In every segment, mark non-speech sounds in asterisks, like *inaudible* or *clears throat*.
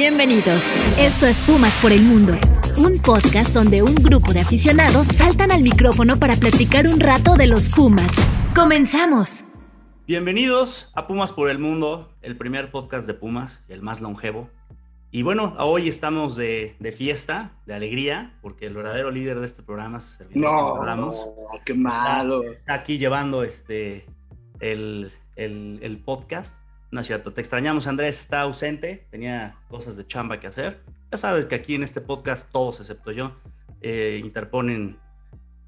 Bienvenidos. Esto es Pumas por el Mundo, un podcast donde un grupo de aficionados saltan al micrófono para platicar un rato de los Pumas. ¡Comenzamos! Bienvenidos a Pumas por el Mundo, el primer podcast de Pumas, el más longevo. Y bueno, hoy estamos de, fiesta, de alegría, porque el verdadero líder de este programa es Servidor no, Ramos. qué malo. Está, aquí llevando este, el, el podcast. No es cierto, te extrañamos, Andrés está ausente, tenía cosas de chamba que hacer. Ya sabes que aquí en este podcast todos, excepto yo, eh, interponen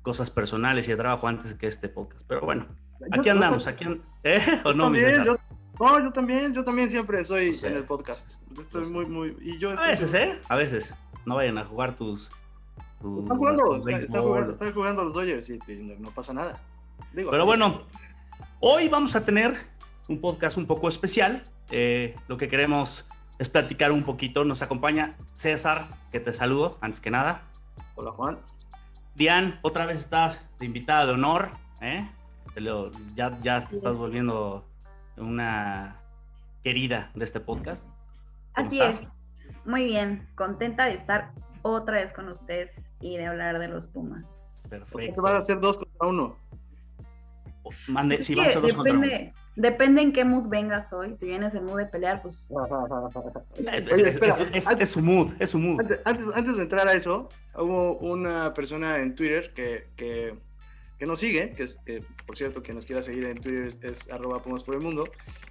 cosas personales y de trabajo antes que este podcast. Pero bueno, aquí andamos, aquí ¿Eh? ¿O no, también, yo, no, yo también, yo también siempre soy en el podcast. Estoy muy, muy... Y yo a veces, ¿eh? A veces. No vayan a jugar tus... están, jugando, están, jugando, los Dodgers y, no, pasa nada. Pero bueno, hoy vamos a tener un podcast un poco especial. Eh, lo que queremos es platicar un poquito. Nos acompaña César, que te saludo antes que nada. Hola Juan. Diane, otra vez estás de invitada de honor. ¿eh? Ya, ya te estás volviendo una querida de este podcast. Así es. Muy bien, contenta de estar otra vez con ustedes y de hablar de los Pumas. Perfecto. van a hacer dos contra uno. Mande, si van a ser dos contra uno. Depende en qué mood vengas hoy. Si vienes en mood de pelear, pues. es, su mood, es su mood. Antes, de entrar a eso, hubo una persona en Twitter que, que, que nos sigue, que, que, por cierto, quien nos quiera seguir en Twitter es arroba Pumas por el Mundo,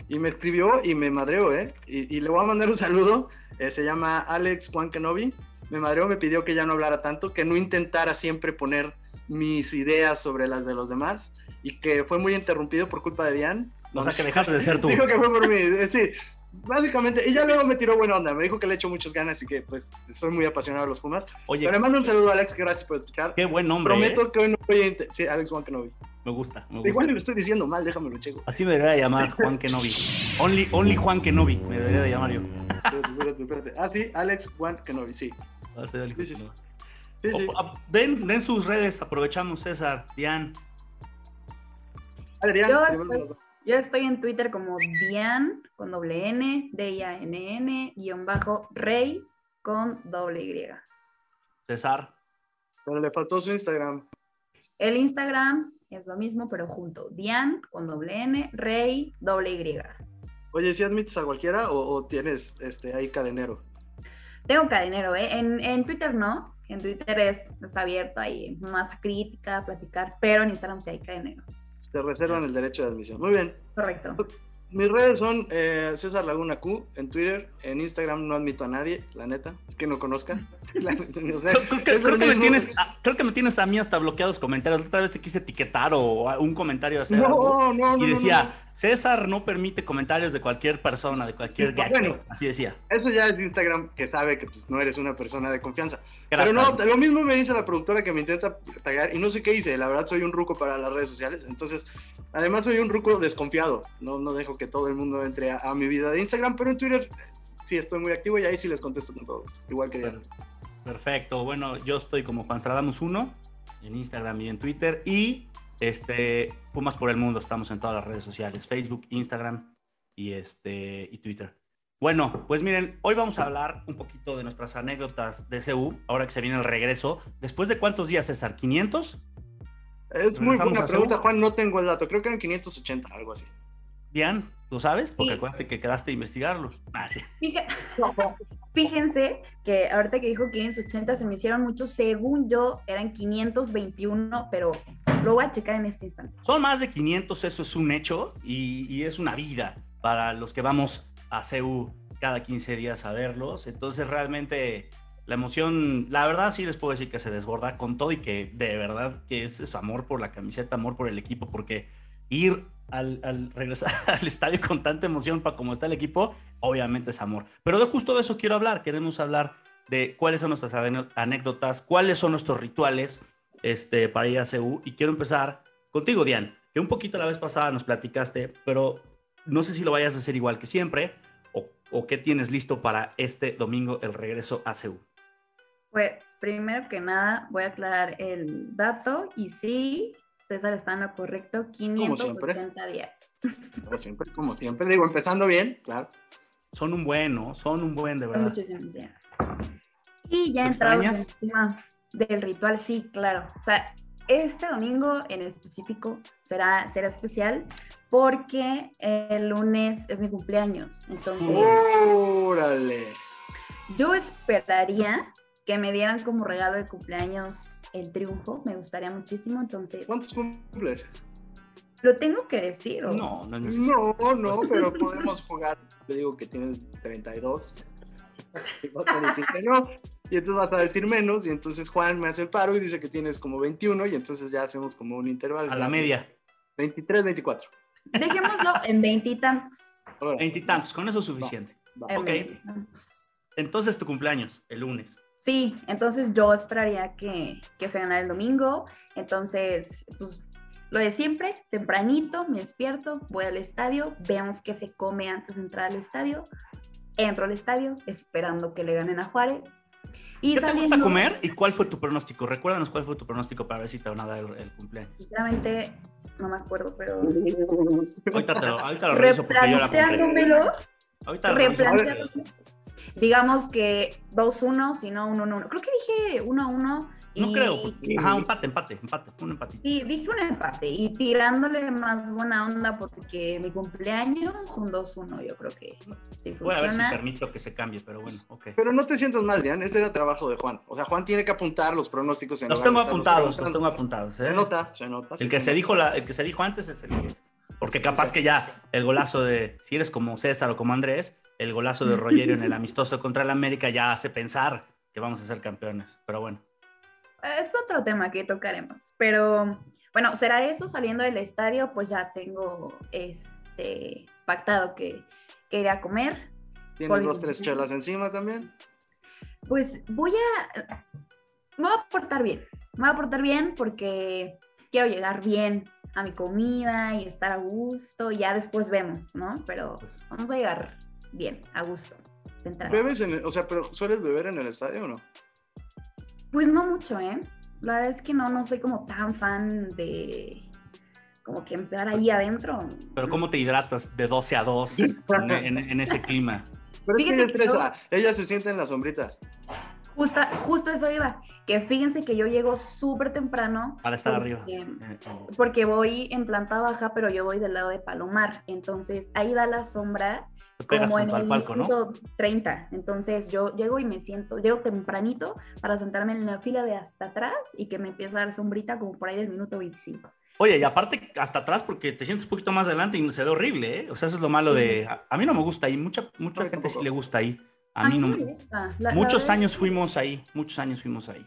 y me escribió y me madreó, ¿eh? Y, y le voy a mandar un saludo. Eh, se llama Alex Juan Kenobi. Me madreó, me pidió que ya no hablara tanto, que no intentara siempre poner mis ideas sobre las de los demás y que fue muy interrumpido por culpa de Diane o sea, que dejaste de ser tú. Dijo que fue por mí, eh, sí. Básicamente, y ya luego me tiró buena onda, me dijo que le echo muchas ganas y que pues soy muy apasionado de los Pumas. Oye, Pero le mando un saludo a Alex, gracias por escuchar. Qué buen nombre. Prometo ¿eh? que hoy no voy a... Sí, Alex Juan Kenobi. Me gusta, me gusta. Igual lo estoy diciendo mal, déjame lo checo. Así me debería llamar *laughs* Juan Kenobi. Only, only Juan Kenobi, me debería de llamar yo. Espérate, espérate, Ah, sí, Alex Juan Kenobi, sí. Ah, sí, sí, sí. sí, ah, Den, den sus redes, aprovechamos César, Dian. Adrián, yo estoy, yo estoy en Twitter como Dian con doble N, D-I-A-N-N, guion bajo, Rey con doble Y. César. Pero le faltó su Instagram. El Instagram es lo mismo, pero junto. Dian con doble N, Rey, doble Y. Oye, ¿si admites a cualquiera o, tienes este, ahí cadenero? Tengo cadenero, ¿eh? En, en Twitter no. En Twitter es, es abierto ahí, más crítica, platicar, pero en Instagram sí hay cadenero. Te reservan el derecho de admisión. Muy bien. Correcto. Mis redes son eh, César Laguna Q en Twitter, en Instagram no admito a nadie, la neta, que no conozca. creo, que me tienes, creo, que me tienes, a mí hasta bloqueados comentarios. Otra vez te quise etiquetar o un comentario así. No, no, y decía, César no permite comentarios de cualquier persona, de cualquier bueno, así decía. Eso ya es Instagram que sabe que pues, no eres una persona de confianza. Pero no, lo mismo me dice la productora que me intenta tagar y no sé qué hice, la verdad soy un ruco para las redes sociales, entonces además soy un ruco desconfiado, no, no dejo que todo el mundo entre a, mi vida de Instagram, pero en Twitter sí estoy muy activo y ahí sí les contesto con todo, igual que Diana. Perfecto, bueno, yo estoy como Juan Stradamus 1 en Instagram y en Twitter y este, Pumas por el Mundo, estamos en todas las redes sociales, Facebook, Instagram y, este, y Twitter. Bueno, pues miren, hoy vamos a hablar un poquito de nuestras anécdotas de CU, ahora que se viene el regreso. ¿Después de cuántos días, César? ¿500? Es muy buena pregunta, Juan, no tengo el dato, creo que eran 580, algo así. Dian, ¿tú sabes? Porque acuérdate que quedaste a investigarlo. *laughs* Ah, Fíjense que ahorita que dijo 580 se me hicieron muchos, según yo eran 521, pero lo voy a checar en este instante. Son más de 500, eso es un hecho y, es una vida para los que vamos a CEU cada 15 días a verlos. Entonces realmente la emoción, la verdad sí les puedo decir que se desborda con todo y que de verdad que es eso, amor por la camiseta, amor por el equipo, porque ir al, regresar *laughs* al estadio con tanta emoción para como está el equipo, obviamente es amor. Pero de justo de eso quiero hablar, queremos hablar de cuáles son nuestras anécdotas, cuáles son nuestros rituales este, para ir a CEU. Y quiero empezar contigo, Diane, que un poquito la vez pasada nos platicaste, pero no sé si lo vayas a hacer igual que siempre o, o qué tienes listo para este domingo, el regreso a CEU. Pues primero que nada voy a aclarar el dato y sí, César está en lo correcto, 580 días. *laughs* Como siempre, como siempre, digo, empezando bien, claro. son un buen, ¿no? Son un buen, de verdad. muchísimos días. Y ya ¿Lo entramos extrañas? encima del ritual, sí, claro. O sea, este domingo en específico será, será especial porque el lunes es mi cumpleaños. Entonces, Órale. yo esperaría que me dieran como regalo de cumpleaños el triunfo. Me gustaría muchísimo. Entonces, ¿Cuántos cumples? ¿lo tengo que decir? o- No, no es necesario. No, no, pero podemos jugar. Te digo que tienes 32. Y vas a decir que no. Y entonces vas a decir menos. Y entonces Juan me hace el paro y dice que tienes como 21. Y entonces ya hacemos como un intervalo. A la media. 23, 24. Dejémoslo en veintitantos. Veintitantos, con eso es suficiente. Ok. Entonces tu cumpleaños, el lunes. Sí, entonces yo esperaría que, que se ganara el domingo. Entonces, pues lo de siempre, tempranito, me despierto, voy al estadio, vemos qué se come antes de entrar al estadio. Entro al estadio esperando que le ganen a Juárez. Y ¿Qué te gusta saliendo, comer y cuál fue tu pronóstico? Recuérdanos cuál fue tu pronóstico para ver si te van a dar el, el cumpleaños. Sinceramente, no me acuerdo, pero Ahorita, te lo, ahorita lo reviso porque yo la apunté. replanteándomelo, Ahorita lo reviso. Digamos que 2-1, si no 1-1. Creo que dije 1-1. No y- creo. porque- Ajá, empate, empate, empate. Un empatito. Sí, dije un empate y tirándole más buena onda porque mi cumpleaños, un 2-1, yo creo que sí Voy a ver si permito que se cambie, pero bueno, ok. Pero no te sientas mal, Dian. Ese era trabajo de Juan. O sea, Juan tiene que apuntar los pronósticos en Los tengo apuntados, los tengo apuntados. ¿eh? Se nota, se nota. El que se dijo la, el que se dijo antes es el que es. Porque capaz que ya el golazo de, si eres como César o como Andrés, el golazo de Rogerio en el amistoso contra el América ya hace pensar que vamos a ser campeones. Pero bueno, Es otro tema que tocaremos, pero bueno, será eso saliendo del estadio, pues ya tengo este pactado que, que iré a comer. Tienes Por- dos, tres chelas encima también. Pues voy a me voy a portar bien. Me voy a portar bien porque quiero llegar bien a mi comida y estar a gusto. y Ya después vemos, ¿no? Pero vamos a llegar bien, a gusto. centrados. ¿Bebes en el- o sea, pero sueles beber en el estadio o no? Pues no mucho, ¿eh? La verdad es que no, no soy como tan fan de como que empezar ahí adentro. pero ¿cómo te hidratas de 12 a 2 *laughs* en, en- en ese clima? Pero que Fíjate ella se siente en la sombrita. Justa, justo eso iba. Que fíjense que yo llego súper temprano. Para estar porque- arriba. Eh, eh, Porque voy en planta baja, pero yo voy del lado de Palomar. Entonces ahí da la sombra pegas como en al el palco, ¿no? minuto 30. Entonces yo llego y me siento, llego tempranito para sentarme en la fila de hasta atrás y que me empiece a dar sombrita como por ahí del minuto 25. Oye, y aparte hasta atrás porque te sientes un poquito más adelante y se ve horrible, ¿eh? O sea, eso es lo malo de... A, a mí no me gusta ahí, mucha, mucha gente sí le gusta ahí. A mí no me gusta. La- la Muchos verdad años fuimos ahí, muchos años fuimos ahí.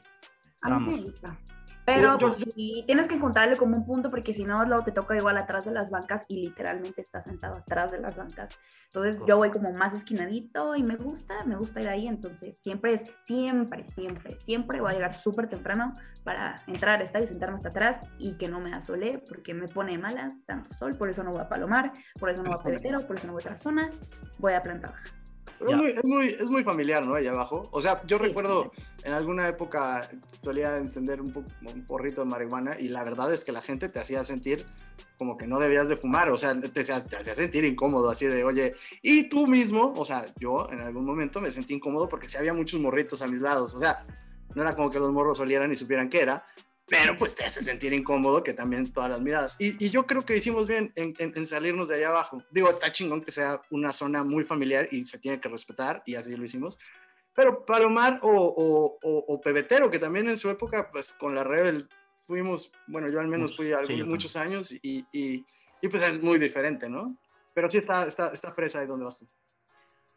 A mí sí me gusta. Pero pues, sí, tienes que encontrarle como un punto porque si no, luego te toca igual atrás de las bancas y literalmente estás sentado atrás de las bancas. Entonces yo voy como más esquinadito y me gusta, me gusta ir ahí. Entonces siempre es, siempre, siempre, siempre voy a llegar súper temprano para entrar al estadio y sentarme hasta atrás y que no me asole porque me pone malas tanto sol. Por eso no voy a Palomar, por eso no voy a Pebetero, por eso no voy a otra zona. Voy a planta baja. Es, muy, es, muy, es muy familiar, ¿no? Allá abajo. O sea, yo recuerdo en alguna época solía encender un, po- un porrito de marihuana y la verdad es que la gente te hacía sentir como que no debías de fumar. O sea, te, hacía- te hacía sentir incómodo, así de, oye, y tú mismo, o sea, yo en algún momento me sentí incómodo porque sí había muchos morritos a mis lados. O sea, no era como que los morros olieran y supieran qué era. Pero pues te hace sentir incómodo que también todas las miradas. Y, y yo creo que hicimos bien en, en- en salirnos de allá abajo. Digo, está chingón que sea una zona muy familiar y se tiene que respetar y así lo hicimos. Pero Palomar o, o, o- o Pebetero, que también en su época, pues con la Rebel fuimos, bueno, yo al menos fui sí, también. muchos años y, y, y, pues es muy diferente, ¿no? Pero sí está, está, está fresa ahí donde vas tú.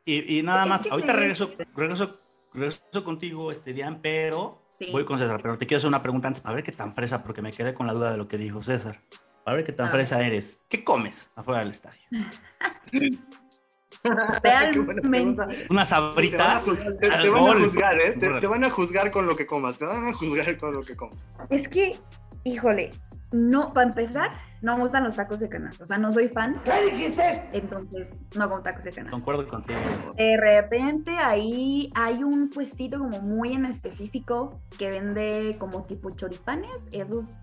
Y, y nada más, ahorita regreso, regreso, regreso contigo, este, Dian, pero Sí. voy con César. Pero te quiero hacer una pregunta antes, a ver qué tan fresa, porque me quedé con la duda de lo que dijo César. A ver qué tan fresa eres. ¿Qué comes afuera del estadio? *laughs* Realmente. Unas Te van a, sabritas. te- al te van a juzgar, ¿eh? Te, te van a juzgar con lo que comas. Te van a juzgar con lo que comas. Es que, híjole, no, para empezar, no me gustan los tacos de canasta. O sea, no soy fan. Entonces, no como tacos de canasta. Concuerdo contigo. De repente ahí hay un puestito como muy en específico que vende como tipo choripanes. Esos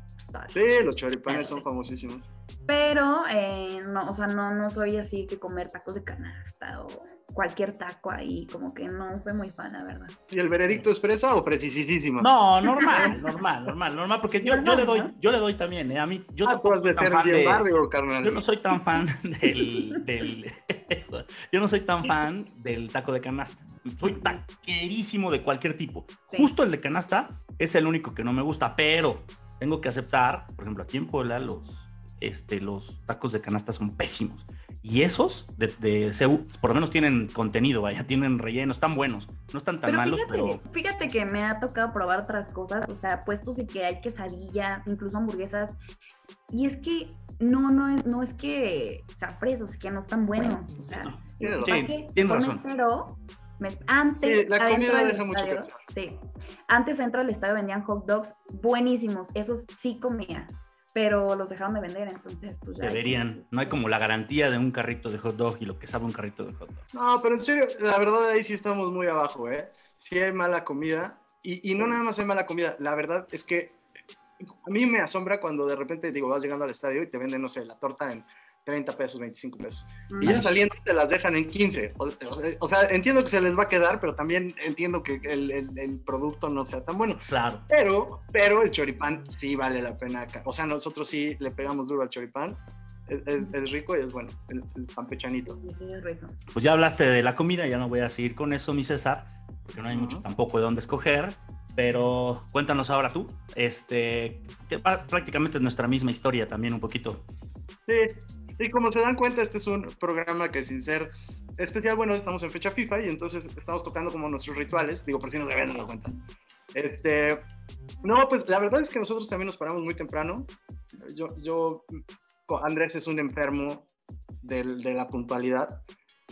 Sí, los choripanes son famosísimos. Pero, eh, no, o sea, no, no soy así que comer tacos de canasta o cualquier taco ahí, como que no soy muy fan, la verdad. ¿Y el veredicto es fresa o precisísima? No, normal, normal, normal, normal, porque yo, yo le doy, yo le doy también, ¿eh? a mí, yo Ah, tampoco de soy tan fan de- barrio, carnal. Yo no soy tan fan *laughs* del, del- *laughs* yo no soy tan fan del taco de canasta. Soy taquerísimo de cualquier tipo. Sí. Justo el de canasta es el único que no me gusta, pero tengo que aceptar, por ejemplo, aquí en Puebla los, este, los tacos de canasta son pésimos. Y esos de, de CEU, por lo menos tienen contenido, vaya, *laughs* tienen relleno, están buenos. No están tan Pero malos, fíjate, pero fíjate que me ha tocado probar otras cosas, o sea, puestos de que hay quesadillas, incluso hamburguesas, y es que no, no, es- no es que sean presos, es que no están buenos, o sea, no. Que tienes razón. me- antes, Sí, la comida deja mucho que estadio, sí, antes dentro del estadio vendían hot dogs buenísimos, esos sí comía, pero los dejaron de vender, entonces, pues ya. deberían. No hay como la garantía de un carrito de hot dog y lo que sabe un carrito de hot dog. No, pero en serio, la verdad ahí sí estamos muy abajo, ¿eh? Sí hay mala comida. Y, y no nada más hay mala comida. La verdad es que a mí me asombra cuando de repente, digo, vas llegando al estadio y te venden, no sé, la torta en 30 pesos, 25 pesos. Y ya saliendo te las dejan en 15. O, o- o sea, entiendo que se les va a quedar, pero también entiendo que el, el- el producto no sea tan bueno. Claro. Pero, pero el choripán sí vale la pena acá. O sea, nosotros sí le pegamos duro al choripán. Es, es- es rico y es bueno, el, el campechanito. Sí, sí, es rico. Pues ya hablaste de la comida, ya no voy a seguir con eso, mi César, porque no hay mucho Ujú. tampoco de dónde escoger. Pero cuéntanos ahora tú, este, que prácticamente es nuestra misma historia también un poquito. Sí, y como se dan cuenta, este es un programa que sin ser especial, bueno, estamos en fecha FIFA y entonces estamos tocando como nuestros rituales, digo, por si no se habían dado cuenta. Este, no, pues la verdad es que nosotros también nos paramos muy temprano. Yo, yo, Andrés es un enfermo del- de la puntualidad.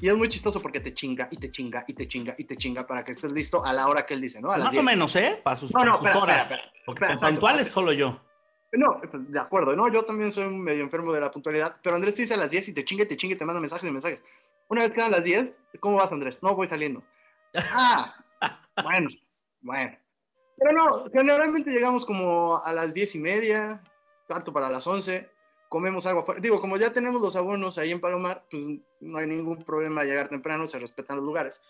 Y es muy chistoso porque te chinga y te chinga y te chinga y te chinga para que estés listo a la hora que él dice, ¿no? A Más o 10. menos, ¿eh? Para sus, No, no, sus espera, horas. espera, espera. porque espera, puntual es exacto, solo yo. No, pues, de acuerdo, no, yo también soy medio enfermo de la puntualidad, pero Andrés te dice a las 10 y te chingue, te chingue, te manda mensajes y mensajes. Una vez que dan las 10, ¿cómo vas Andrés? No, voy saliendo. Ah, *laughs* bueno, bueno. Pero no, generalmente llegamos como a las 10 y media, tanto para las 11, comemos algo afuera. Digo, como ya tenemos los abonos ahí en Palomar, pues no hay ningún problema llegar temprano, se respetan los lugares.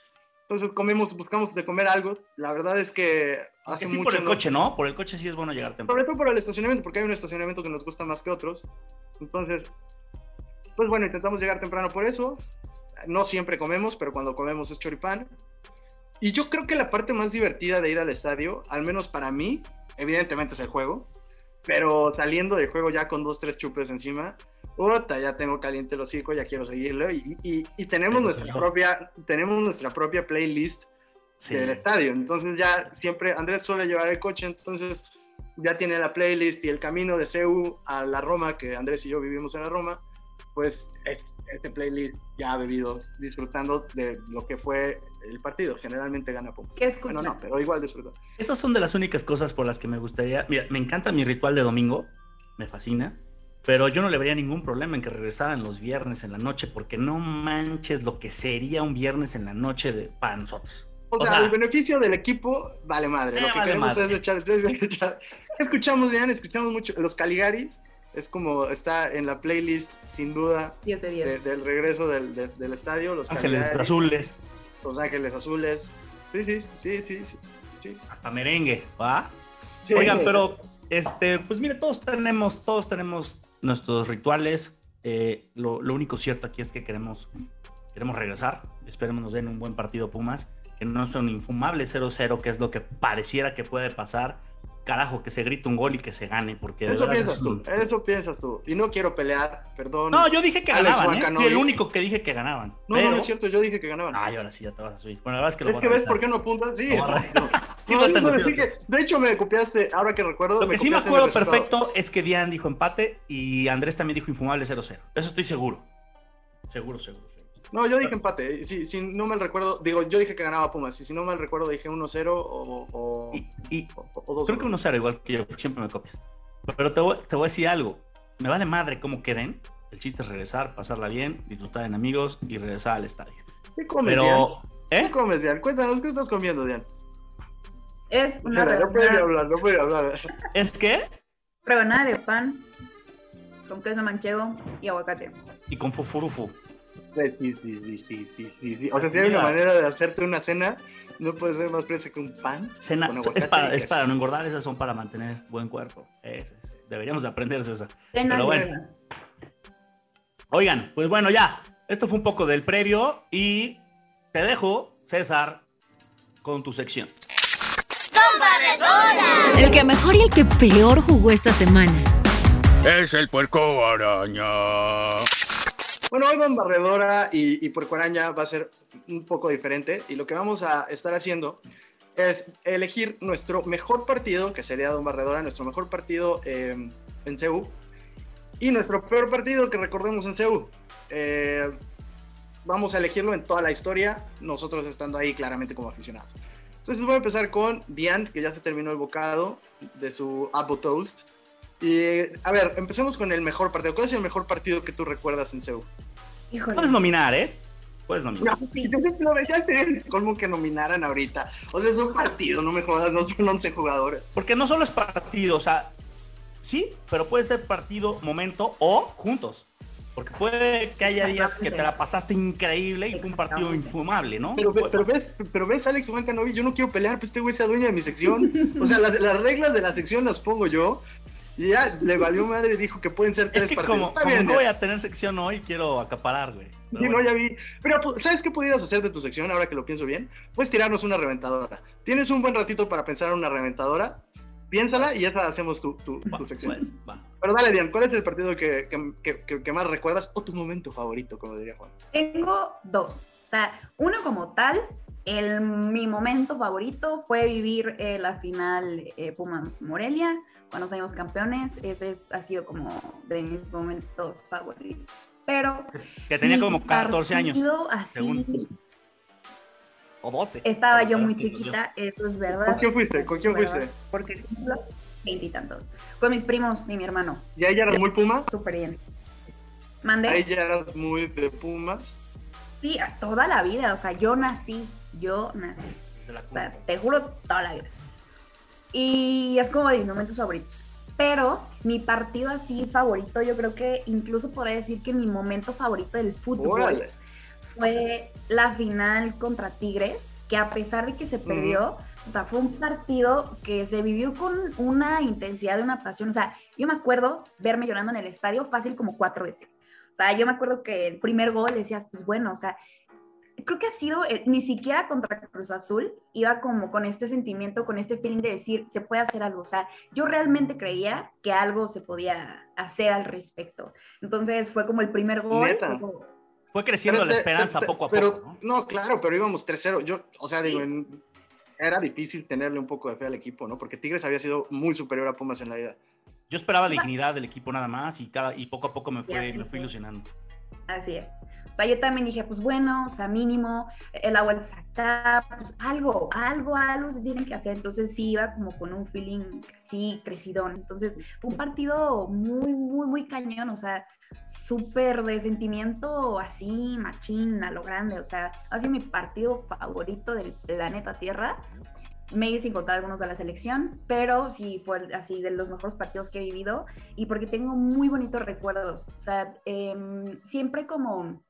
Entonces comemos, buscamos de comer algo. La verdad es que hace sí mucho por el no- coche, ¿no? Por el coche sí es bueno llegar temprano. sobre todo por el estacionamiento, porque hay un estacionamiento que nos gusta más que otros. Entonces, pues bueno, intentamos llegar temprano por eso. No siempre comemos, pero cuando comemos es choripán. Y yo creo que la parte más divertida de ir al estadio, al menos para mí, evidentemente es el juego, pero saliendo del juego ya con dos, tres chupes encima, puta, ya tengo caliente el hocico, ya quiero seguirlo. Y, y- y tenemos, Pero nuestra propia, tenemos nuestra propia playlist Sí. del estadio. Entonces ya siempre Andrés suele llevar el coche, entonces ya tiene la playlist y el camino de CEU a la Roma, que Andrés y yo vivimos en la Roma, pues es- este playlist ya ha bebido disfrutando de lo que fue el partido. Generalmente gana poco. ¿Qué escuchas? Bueno, no, pero igual disfruta. Esas son de las únicas cosas por las que me gustaría. Mira, me encanta mi ritual de domingo, me fascina, pero yo no le vería ningún problema en que regresaran los viernes en la noche, porque no manches lo que sería un viernes en la noche de, para nosotros. O, O sea, sea, el beneficio del equipo vale madre. Eh, Lo que vale queremos madre. es echar, es echar- *laughs* Escuchamos, Dian, escuchamos mucho. Los Caligaris es como está en la playlist, sin duda, 10 de 10. de- del regreso del, del- del estadio. Los Ángeles Caligaris. azules, Los Ángeles Azules. Sí, sí, sí, sí, sí. sí. hasta merengue, ¿va? Sí. Oigan, pero este, pues mire, todos tenemos, todos tenemos nuestros rituales. eh, lo, lo único cierto aquí es que queremos, queremos regresar. Esperemos nos den un buen partido Pumas, que no sea un infumable 0-0, que es lo que pareciera que puede pasar. Carajo, que se grite un gol y que se gane, porque de Eso piensas es tú, eso piensas tú. Y no quiero pelear, perdón. No, yo dije que Alex ganaban, ¿eh? Fui el único que dije que ganaban. no, pero... no, no es cierto, yo dije que ganaban. Ay, ahora sí ya te vas a subir. Bueno, la verdad es que lo es que a ves por qué no apuntas. Sí, No, lo *laughs* decir que- de hecho, me copiaste, ahora que recuerdo. Lo que sí me acuerdo perfecto es que Dian dijo empate y Andrés también dijo infumable 0-0. Eso estoy seguro. Seguro, seguro, seguro. No, yo dije empate. Si, si no mal recuerdo, digo, yo dije que ganaba Pumas. Y si no mal recuerdo, dije 1-0 o, o, Y, y o- o 2 creo que 1-0 igual que yo, porque siempre me copias. Pero te voy, te voy a decir algo. Me vale madre cómo queden. El chiste es regresar, pasarla bien, disfrutar en amigos y regresar al estadio. ¿Qué comes, Dian? Pero, ¿Qué ¿eh? comes, Dian? Cuéntanos, ¿qué estás comiendo, Dian? Es una Mira, no puede rebanada, hablar, no puede hablar. ¿Es que? Rebanada de pan con queso manchego y aguacate. Y con fufurufu. Sí, sí, sí, sí, sí, sí, sí. O sea, si hay una manera de hacerte una cena, no puede ser más presa que un pan. Cena, con aguacate es, para, es para no engordar, esas son para mantener buen cuerpo. Deberíamos de aprender esa. Cena Pero bueno. Oigan, pues bueno, ya. Esto fue un poco del previo y te dejo, César, con tu sección. El que mejor y el que peor jugó esta semana. Es el puerco araña. Bueno, hoy Don Barredora y, y Puerco Araña va a ser un poco diferente y lo que vamos a estar haciendo es elegir nuestro mejor partido, que sería Don Barredora, nuestro mejor partido eh, en CEU y nuestro peor partido que recordemos en CEU. Eh, vamos a elegirlo en toda la historia, nosotros estando ahí claramente como aficionados. Entonces voy a empezar con Diane, que ya se terminó el bocado de su Apple Toast. Y a ver, empecemos con el mejor partido. ¿Cuál es el mejor partido que tú recuerdas en? Híjole. Puedes nominar, ¿eh? Puedes nominar. No, yo sé que nominaran ahorita. O sea, es un partido, no me jodas, no son 11 jugadores. Porque no solo es partido, o sea, sí, pero puede ser partido, momento o juntos. Porque puede que haya días que te la pasaste increíble y fue un partido infumable, ¿no? Pero, pero ves, pero ves, Alex Huancanovi, yo no quiero pelear, pues este güey sea dueño de mi sección. O sea, las, las reglas de la sección las pongo yo. Y ya le valió madre y dijo que pueden ser tres es que partidos. como, Está como bien, no voy a tener sección hoy, quiero acaparar, güey. Pero Sí, no, bueno. ya vi. Pero, ¿sabes qué pudieras hacer de tu sección ahora que lo pienso bien? Puedes tirarnos una reventadora. Tienes un buen ratito para pensar en una reventadora. Piénsala y esa hacemos tu, tu, Va, tu sección. pues, va. Pero dale, Dian, ¿cuál es el partido que, que, que- que- que más recuerdas o tu momento favorito, como diría Juan? Tengo dos. O sea, uno como tal, el, mi momento favorito fue vivir eh, la final eh, Pumas Morelia, cuando salimos campeones. Ese es- ha sido como de mis momentos favoritos. Pero. Que tenía como 14 años. Así, según. O 12. Estaba yo muy chiquita, eso es verdad. ¿Con quién fuiste? ¿Con quién fuiste? Porque veintitantos. Con mis primos y mi hermano. ¿Y ahí ya eras muy Puma? Súper bien. Mandé. Ahí ya eras muy de Pumas. Sí, a toda la vida. O sea, yo nací. Yo nací. O sea, te juro, toda la vida. Y es como de mis momentos favoritos. Pero mi partido así favorito, yo creo que incluso podría decir que mi momento favorito del fútbol Órale. fue la final contra Tigres, que a pesar de que se perdió, o sea, fue un partido que se vivió con una intensidad, una pasión. O sea, yo me acuerdo verme llorando en el estadio fácil como cuatro veces. O sea, yo me acuerdo que el primer gol decías, pues bueno, o sea, creo que ha sido, eh, ni siquiera contra Cruz Azul, iba como con este sentimiento, con este feeling de decir, se puede hacer algo. O sea, yo realmente creía que algo se podía hacer al respecto. Entonces fue como el primer gol. Fue como- Fue creciendo la esperanza pero- poco a pero- poco, ¿no? No, claro, pero íbamos 3-0. Yo, o sea, digo, en- era difícil tenerle un poco de fe al equipo, ¿no? Porque Tigres había sido muy superior a Pumas en la ida. Yo esperaba dignidad del equipo nada más y, cada, y poco a poco me fue, me fui sí. ilusionando. Así es. O sea, yo también dije, pues bueno, o sea, mínimo, el agua es acá, pues algo, algo, algo se tienen que hacer. Entonces sí iba como con un feeling así, crecidón. Entonces fue un partido muy, muy, muy cañón, o sea, súper de sentimiento así, machín, a lo grande. O sea, ha sido mi partido favorito del planeta Tierra. Maybe sin contar algunos de la selección, pero sí fue así de los mejores partidos que he vivido y porque tengo muy bonitos recuerdos. O sea, em, siempre como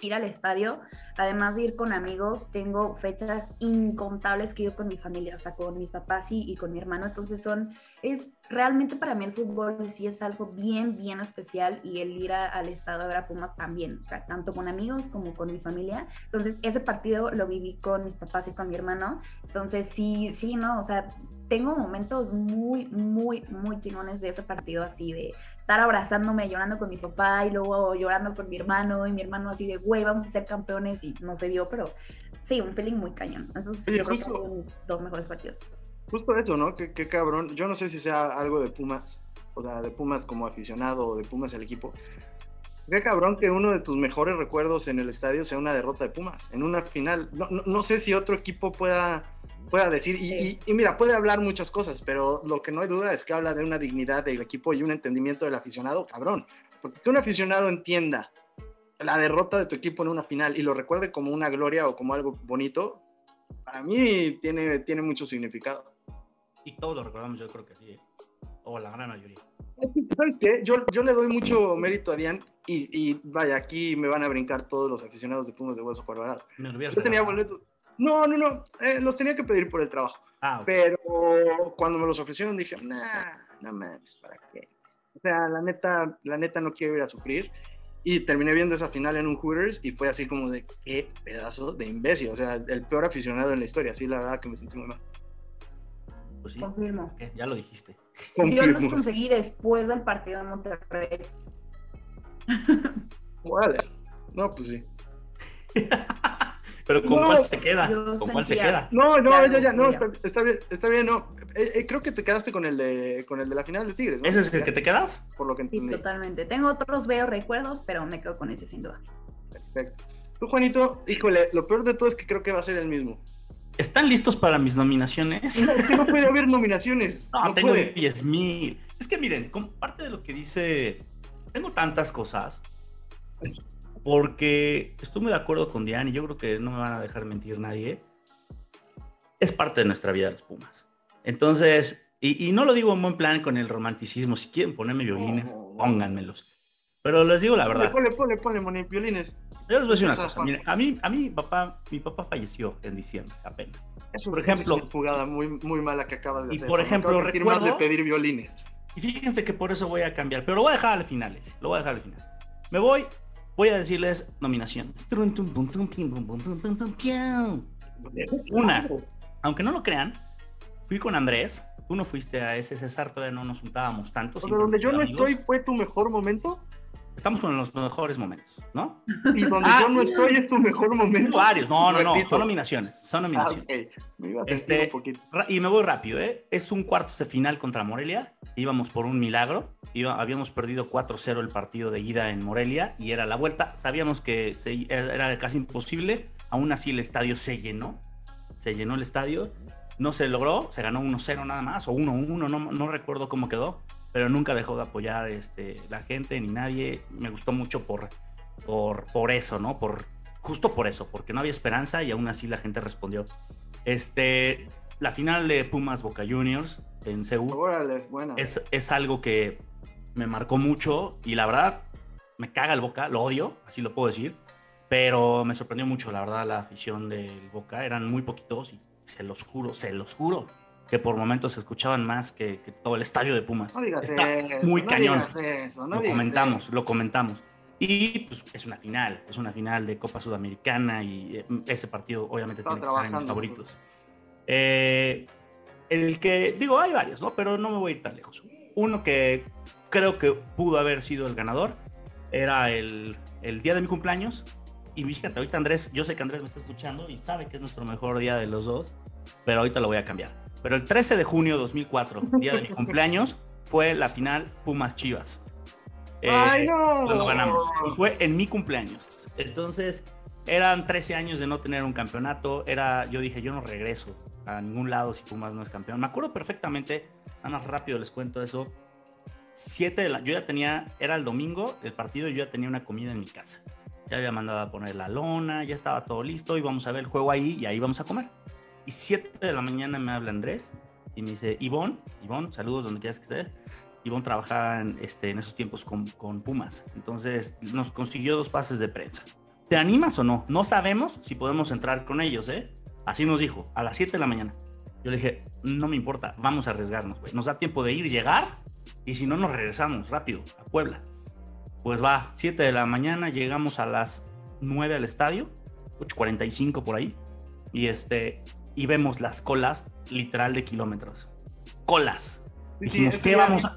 ir al estadio, además de ir con amigos, tengo fechas incontables que he ido con mi familia, o sea, con mis papás y, y con mi hermano. Entonces son, es realmente para mí el fútbol sí es algo bien, bien especial y el ir a- al estadio a ver a Pumas también, o sea, tanto con amigos como con mi familia. Entonces ese partido lo viví con mis papás y con mi hermano. Entonces sí, sí, no, o sea, tengo momentos muy, muy, muy chingones de ese partido así de estar abrazándome, llorando con mi papá y luego llorando con mi hermano y mi hermano así de, güey, vamos a ser campeones y no se dio, pero sí, un feeling muy cañón. Esos Oye, justo- fueron dos mejores partidos. Justo eso, ¿no? Qué, qué cabrón. Yo no sé si sea algo de Pumas, o sea, de Pumas como aficionado o de Pumas el equipo. Qué cabrón que uno de tus mejores recuerdos en el estadio sea una derrota de Pumas, en una final. No, no, no sé si otro equipo pueda, pueda decir, y, y- y mira, puede hablar muchas cosas, pero lo que no hay duda es que habla de una dignidad del equipo y un entendimiento del aficionado, cabrón. Porque que un aficionado entienda la derrota de tu equipo en una final y lo recuerde como una gloria o como algo bonito, para mí tiene, tiene mucho significado. Y todos lo recordamos, yo creo que sí. ¿eh? O la gran mayoría. ¿Sabes qué? Yo, yo le doy mucho mérito a Dian y, y vaya, aquí me van a brincar todos los aficionados de Pumas de Hueso por barato. Yo tenía boletos. No, no, no, eh, los tenía que pedir por el trabajo. Ah. Pero cuando me los ofrecieron dije, nah, no mames, ¿para qué? O sea, la neta, la neta no quiero ir a sufrir. Y terminé viendo esa final en un Hooters y fue así como de qué pedazo de imbécil. O sea, el peor aficionado en la historia. Así, la verdad que me sentí muy mal. Pues sí. Ya lo dijiste. *laughs* Yo los Confirmo. conseguí después del partido de Monterrey. Órale. No, pues sí. *laughs* Pero ¿con No, cuál se queda? ¿Con cuál se queda? No, no, Claro, ya, ya, no, está, está bien, está bien, no. Eh, eh, creo que te quedaste con el de, con el de la final de Tigres, ¿no? ¿Ese es el que te quedas? Por lo que Sí, entendí. totalmente. Tengo otros veo recuerdos, pero me quedo con ese sin duda. Perfecto. Tú, Juanito, híjole, lo peor de todo es que creo que va a ser el mismo. ¿Están listos para mis nominaciones? No, no puede haber nominaciones. *laughs* No, No, tengo puede. 10 mil. Es que miren, como parte de lo que dice, tengo tantas cosas. Porque estoy muy de acuerdo con Diane y yo creo que no me van a dejar mentir nadie. Es parte de nuestra vida los Pumas. Entonces, y, y no lo digo en buen plan con el romanticismo. Si quieren ponerme violines, pónganmelos. Pero les digo la verdad. Ponle, ponle, ponle, ponle, violines. Yo les voy a decir una cosa. Miren, a mí, a mí mi papá, mi papá falleció en diciembre apenas. Es un- Por ejemplo- una jugada muy, muy mala que acabas de Y hacer. por Me ejemplo, recuerdo- de pedir violines. Y fíjense que por eso voy a cambiar, pero lo voy a dejar al final, ese, lo voy a dejar al final. Me voy, voy a decirles nominaciones. Una. Aunque no lo crean, fui con Andrés, tú no fuiste a ese César, todavía no nos juntábamos tanto. O sea, siempre donde yo no amigos. estoy fue tu mejor momento Estamos con los mejores momentos, ¿no? y donde Ah. yo no estoy es tu mejor momento. Varios, no, no, no, son nominaciones, son Ah, nominaciones. ok. Me iba a sentir Este, Y me voy rápido, ¿eh? Es un cuartos de final contra Morelia. Íbamos por un milagro. Iba- habíamos perdido 4-0 el partido de ida en Morelia y era la vuelta. Sabíamos que se- era casi imposible. Aún así el estadio se llenó. Se llenó el estadio. No se logró. Se ganó 1-0 nada más o 1-1. No, no recuerdo cómo quedó. Pero nunca dejó de apoyar este, la gente ni nadie. Me gustó mucho por, por, por eso, ¿no? Por, justo por eso. Porque no había esperanza y aún así la gente respondió. Este, la final de Pumas Boca Juniors en Seúl Órale, bueno. es, es algo que me marcó mucho y la verdad me caga el Boca, lo odio, así lo puedo decir, pero me sorprendió mucho la verdad la afición del Boca, eran muy poquitos y se los juro, se los juro que por momentos se escuchaban más que, que todo el estadio de Pumas. No digas Está eso, muy no cañón. digas eso, no lo digas comentamos, eso. lo comentamos. Y pues es una final, es una final de Copa Sudamericana y eh, ese partido obviamente Estaba tiene que estar en trabajando, favoritos. Eh, el que, digo, hay varios, ¿no? Pero no me voy a ir tan lejos. Uno que creo que pudo haber sido el ganador era el, el día de mi cumpleaños. Y fíjate, ahorita Andrés, yo sé que Andrés me está escuchando y sabe que es nuestro mejor día de los dos, pero ahorita lo voy a cambiar. Pero el 13 de junio de 2004, *laughs* día de mi cumpleaños, fue la final Pumas Chivas. Eh, ¡Ay, no! cuando ganamos. Y fue en mi cumpleaños. Entonces, eran 13 años de no tener un campeonato. Era, yo dije, yo no regreso a ningún lado si Pumas no es campeón. Me acuerdo perfectamente, nada más rápido les cuento eso. 7 de la, yo ya tenía, era el domingo el partido yo ya tenía una comida en mi casa. Ya había mandado a poner la lona, ya estaba todo listo, íbamos a ver el juego ahí y ahí vamos a comer. Y 7 de la mañana me habla Andrés y me dice, Ivonne, Ivonne, saludos donde quieras que estés. Ivonne trabajaba en, este, en esos tiempos con, con Pumas. Entonces nos consiguió dos pases de prensa. ¿Te animas o no? No sabemos si podemos entrar con ellos, ¿eh? Así nos dijo, a las 7 de la mañana. Yo le dije, no me importa, vamos a arriesgarnos, güey. Nos da tiempo de ir, llegar, y si no, nos regresamos rápido a Puebla. Pues va, 7 de la mañana, llegamos a las 9 al estadio, 8.45 por ahí, y, este, y vemos las colas literal de kilómetros. Colas. Sí, sí, Dijimos, esto ¿qué vamos a...?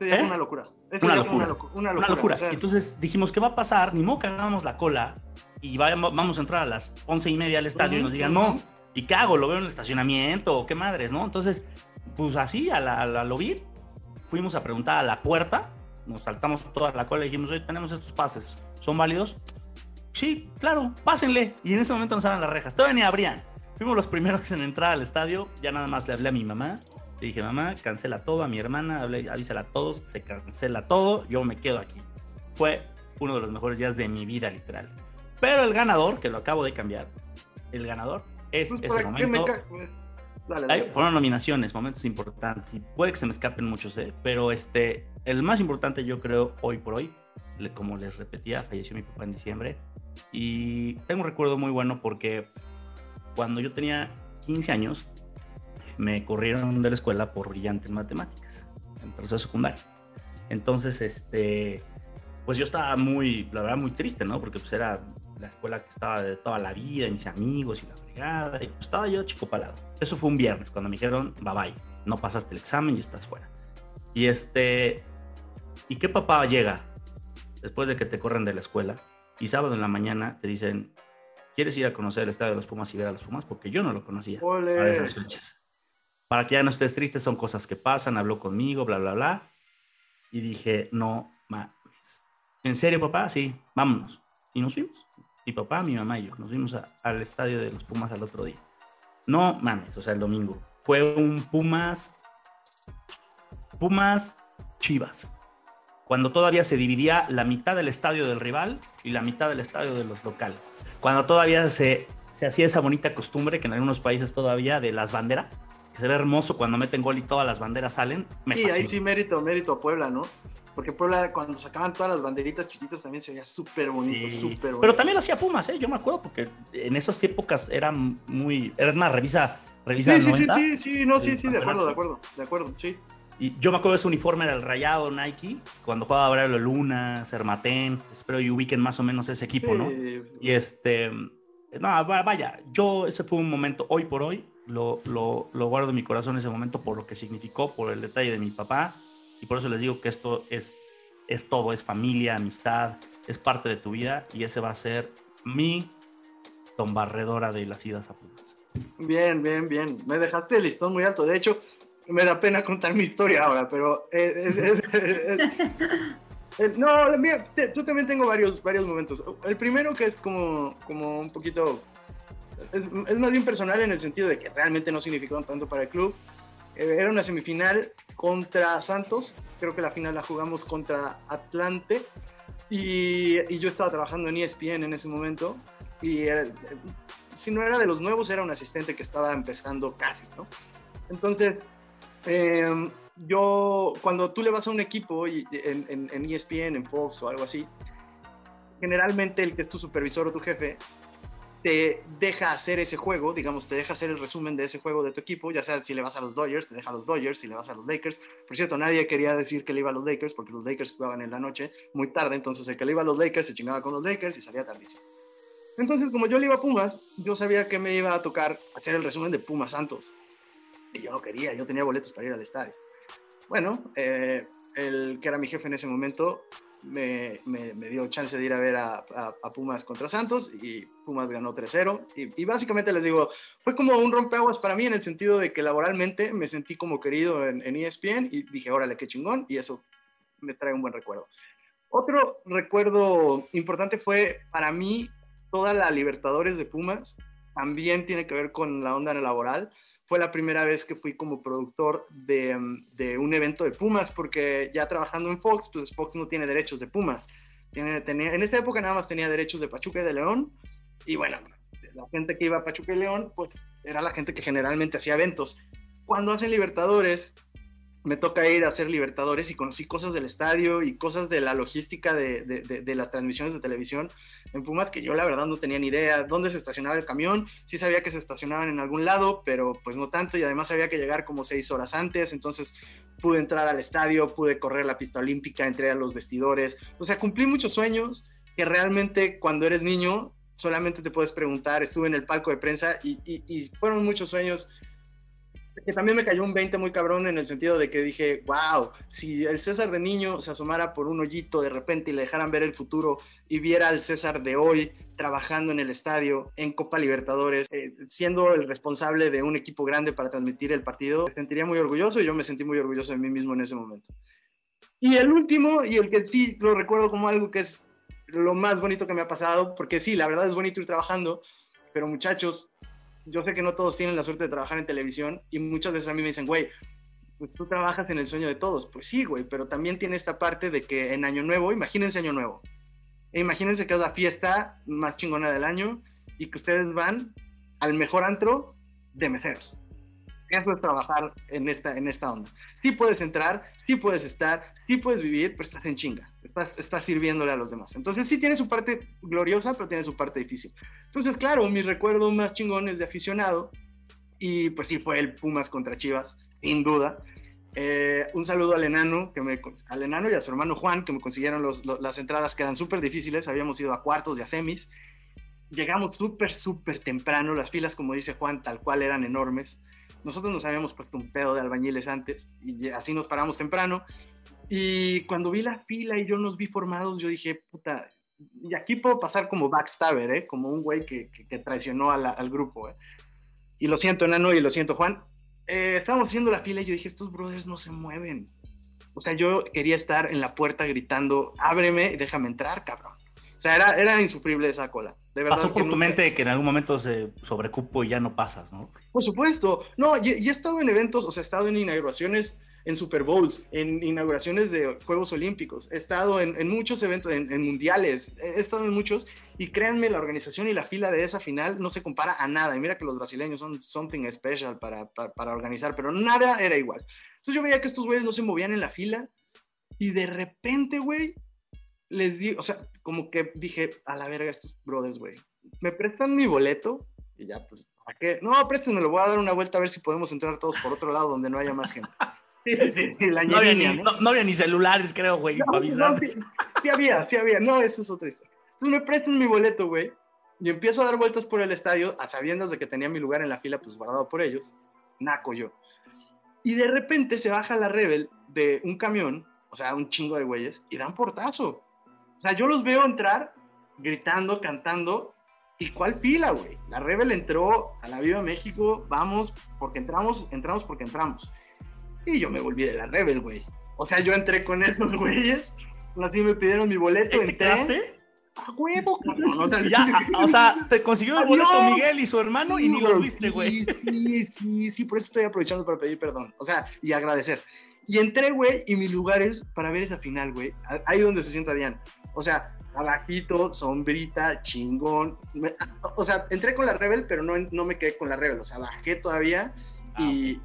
¿Eh? es una locura. Esto Una locura. locu- una Una locura. locura. o sea, Entonces dijimos, ¿qué va a pasar? Ni modo que hagamos la cola y vayamos- vamos a entrar a las once y media al estadio y nos digan, no, ¿y qué hago? ¿Lo veo en el estacionamiento? ¿O qué madres, no? Entonces, pues así, a la, a la fuimos a preguntar a la puerta, nos saltamos toda la cola y dijimos, oye, tenemos estos pases, ¿son válidos? Sí, claro, pásenle. Y en ese momento nos abran las rejas. Todavía ni abrían. Fuimos los primeros en entrar al estadio. Ya nada más le hablé a mi mamá. Le dije, mamá, cancela todo. A mi hermana, hablé, avísala a todos. Se cancela todo. Yo me quedo aquí. Fue uno de los mejores días de mi vida, literal. Pero el ganador, que lo acabo de cambiar, el ganador es pues, ese ¿para qué me momento. ca- Dale, Hay- dale. fueron nominaciones, momentos importantes. Y puede que se me escapen muchos, ¿eh? pero este, el más importante yo creo hoy por hoy, como les repetía, falleció mi papá en diciembre. Y tengo un recuerdo muy bueno porque cuando yo tenía 15 años, me corrieron de la escuela por brillante en matemáticas, en tercero secundaria. Entonces, este, pues yo estaba muy, la verdad, muy triste, ¿no? Porque pues era la escuela que estaba de toda la vida, y mis amigos y la fregada, y pues estaba yo chico palado. Eso fue un viernes, cuando me dijeron, bye bye, no pasaste el examen y estás fuera. Y este, ¿y qué papá llega después de que te corren de la escuela y sábado en la mañana te dicen, ¿quieres ir a conocer el estadio de los Pumas y ver a los Pumas? Porque yo no lo conocía para esas fechas. Para que ya no estés triste, son cosas que pasan, habló conmigo, bla, bla, bla. Y dije, no mames. ¿En serio, papá? Sí, vámonos. Y nos fuimos. Mi papá, mi mamá y yo. Nos fuimos a- al estadio de los Pumas al otro día. No mames, o sea, el domingo. Fue un Pumas. Pumas Chivas. Cuando todavía se dividía la mitad del estadio del rival y la mitad del estadio de los locales. Cuando todavía se, se hacía esa bonita costumbre que en algunos países todavía de las banderas, que se ve hermoso cuando meten gol y todas las banderas salen. Me Sí, fascina. ahí sí mérito, mérito a Puebla, ¿no? Porque Puebla, cuando sacaban todas las banderitas chiquitas, también se veía súper bonito, Sí, súper bonito. Pero también lo hacía Pumas, ¿eh? Yo me acuerdo porque en esas épocas era muy. Era más, revisa, revisa Sí, el sí, sí, 90. sí, sí, no, sí, El sí, de acuerdo, de acuerdo, de acuerdo, sí. Y yo me acuerdo de ese uniforme era el rayado Nike, cuando jugaba Aurelio Luna, Sermatén. Espero y ubiquen más o menos ese equipo, ¿no? Sí, Y este. No, va- vaya, yo ese fue un momento hoy por hoy. Lo, lo, lo guardo en mi corazón ese momento por lo que significó, por el detalle de mi papá. Y por eso les digo que esto es, es todo: es familia, amistad, es parte de tu vida. Y ese va a ser mi tombarredora de las idas a Pumas. Bien, bien, bien. Me dejaste el listón muy alto. De hecho, me da pena contar mi historia ahora, pero es- es- es- no, mía, te- yo también tengo varios, varios momentos. El primero que es como, como un poquito, es, más bien personal en el sentido de que realmente no significó tanto para el club. Eh, era una semifinal contra Santos, creo que la final la jugamos contra Atlante y, y yo estaba trabajando en ESPN en ese momento y era- si no era de los nuevos, era un asistente que estaba empezando casi, ¿no? Entonces, eh, yo, cuando tú le vas a un equipo y, en, ESPN, en Fox o algo así, generalmente el que es tu supervisor o tu jefe te deja hacer ese juego, digamos, te deja hacer el resumen de ese juego de tu equipo, ya sea si le vas a los Dodgers, te deja a los Dodgers, si le vas a los Lakers. Por cierto, nadie quería decir que le iba a los Lakers porque los Lakers jugaban en la noche muy tarde, entonces el que le iba a los Lakers se chingaba con los Lakers y salía tardísimo. Entonces, como yo le iba a Pumas, yo sabía que me iba a tocar hacer el resumen de Pumas Santos. Y yo no quería, yo tenía boletos para ir al estadio. Bueno, eh, el que era mi jefe en ese momento me, dio chance de ir a ver a, Pumas contra Santos y Pumas ganó 3-0. Y, básicamente les digo, fue como un rompeaguas para mí en el sentido de que laboralmente me sentí como querido en, en ESPN y dije, órale, qué chingón, y eso me trae un buen recuerdo. Otro recuerdo importante fue para mí toda la Libertadores de Pumas, también tiene que ver con la onda laboral. Fue la primera vez que fui como productor de, mm, de un evento de Pumas, porque ya trabajando en Fox, pues Fox no tiene derechos de Pumas. Tiene, tenía, en esa época nada más tenía derechos de Pachuca y de León, y bueno, la gente que iba a Pachuca y León, pues era la gente que generalmente hacía eventos. Cuando hacen Libertadores, me toca ir a hacer Libertadores y conocí cosas del estadio y cosas de la logística de, de- de- de las transmisiones de televisión en Pumas que yo la verdad no tenía ni idea dónde se estacionaba el camión. Sí sabía que se estacionaban en algún lado, pero pues no tanto. Y además había que llegar como seis horas antes, entonces pude entrar al estadio, pude correr la pista olímpica, entré a los vestidores, o sea, cumplí muchos sueños que realmente cuando eres niño solamente te puedes preguntar, estuve en el palco de prensa y, y- y fueron muchos sueños que también me cayó un 20 muy cabrón en el sentido de que dije, wow, si el César de niño se asomara por un hoyito de repente y le dejaran ver el futuro y viera al César de hoy trabajando en el estadio, en Copa Libertadores, eh, siendo el responsable de un equipo grande para transmitir el partido, me sentiría muy orgulloso y yo me sentí muy orgulloso de mí mismo en ese momento. Y el último, y el que sí lo recuerdo como algo que es lo más bonito que me ha pasado, porque sí, la verdad es bonito ir trabajando, pero muchachos, yo sé que no todos tienen la suerte de trabajar en televisión y muchas veces a mí me dicen, güey, pues tú trabajas en el sueño de todos. Pues sí, güey, pero también tiene esta parte de que en Año Nuevo, imagínense Año Nuevo, e imagínense que es la fiesta más chingona del año y que ustedes van al mejor antro de meseros. Eso es trabajar en esta, en esta onda. Sí puedes entrar, sí puedes estar, sí puedes vivir, pero estás en chinga. Estás, estás sirviéndole a los demás. Entonces sí tiene su parte gloriosa, pero tiene su parte difícil. Entonces, claro, mi recuerdo más chingón es de aficionado. Y pues sí, fue el Pumas contra Chivas, sin duda. Eh, un saludo al enano, que me, al enano y a su hermano Juan, que me consiguieron las entradas que eran súper difíciles. Habíamos ido a cuartos y a semis. Llegamos súper, súper temprano. Las filas, como dice Juan, tal cual eran enormes. Nosotros nos habíamos puesto un pedo de albañiles antes y así nos paramos temprano. Y cuando vi la fila y yo nos vi formados, yo dije, puta, y aquí puedo pasar como backstabber, ¿eh? Como un güey que, que, traicionó la, al grupo, ¿eh? Y lo siento, Enano, y lo siento, Juan. Eh, estábamos haciendo la fila y yo dije, estos brothers no se mueven. O sea, yo quería estar en la puerta gritando, ábreme déjame entrar, cabrón. O sea, era, era insufrible esa cola. De verdad Pasó por tu nunca... mente que en algún momento se sobrecupo y ya no pasas, ¿no? Por supuesto. No, y, y, he estado en eventos, o sea, he estado en inauguraciones, en Super Bowls, en inauguraciones de Juegos Olímpicos, he estado en, en muchos eventos, en, en, mundiales, he estado en muchos, y créanme, la organización y la fila de esa final no se compara a nada. Y mira que los brasileños son something special para, para, para organizar, pero nada era igual. Entonces yo veía que estos güeyes no se movían en la fila, y de repente, güey, les di, o sea, como que dije, a la verga estos brothers, güey, me prestan mi boleto y ya, pues, ¿para qué? No, préstenme, lo voy a dar una vuelta a ver si podemos entrar todos por otro lado donde no haya más gente. *laughs* Sí, sí, sí, la no, había ni, ¿no? no, había ni, celulares, creo, güey, no, para avisar. Sí, sí, había, sí había, no, eso es otra historia. Entonces me prestan mi boleto, güey, y empiezo a dar vueltas por el estadio, a sabiendas de que tenía mi lugar en la fila, pues guardado por ellos, naco yo. Y de repente se baja la Rebel de un camión, o sea, un chingo de güeyes, y dan portazo. O sea, yo los veo entrar gritando, cantando. ¿Y cuál fila, güey? La Rebel entró a la Viva México, vamos, porque entramos, entramos porque entramos. Y yo me volví de la Rebel, güey. O sea, yo entré con esos *laughs* güeyes, así me pidieron mi boleto, ¿Te quedaste? A huevo. O sea, *laughs* ya, o sea, te consiguió el boleto Miguel y su hermano sí, y ni los viste, güey. Sí, sí, sí, por eso estoy aprovechando para pedir perdón. O sea, y agradecer. Y entré, güey, y mi lugar es para ver esa final, güey. Ahí donde se sienta Diane. O sea, abajito, sombrita, chingón. Me, *laughs* o sea, entré con la Rebel, pero no, no me quedé con la Rebel. O sea, bajé todavía y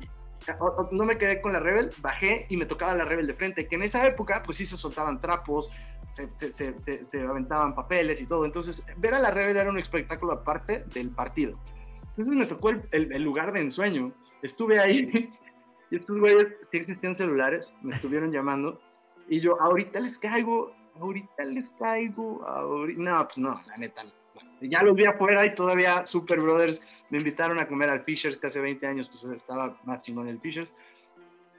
ah, okay. no me quedé con la Rebel, bajé y me tocaba la Rebel de frente. Que en esa época, pues sí se soltaban trapos, se, se, se, se aventaban papeles y todo. Entonces, ver a la Rebel era un espectáculo aparte del partido. Entonces me tocó el, el, el lugar de ensueño. Estuve ahí *laughs* y estos güeyes sí existían celulares, me estuvieron llamando. Y yo, ahorita les caigo, ahorita les caigo, ahorita... No, pues no, la neta. Ya los vi afuera y todavía Super Brothers me invitaron a comer al Fishers, que hace 20 años pues estaba más chingón el Fishers.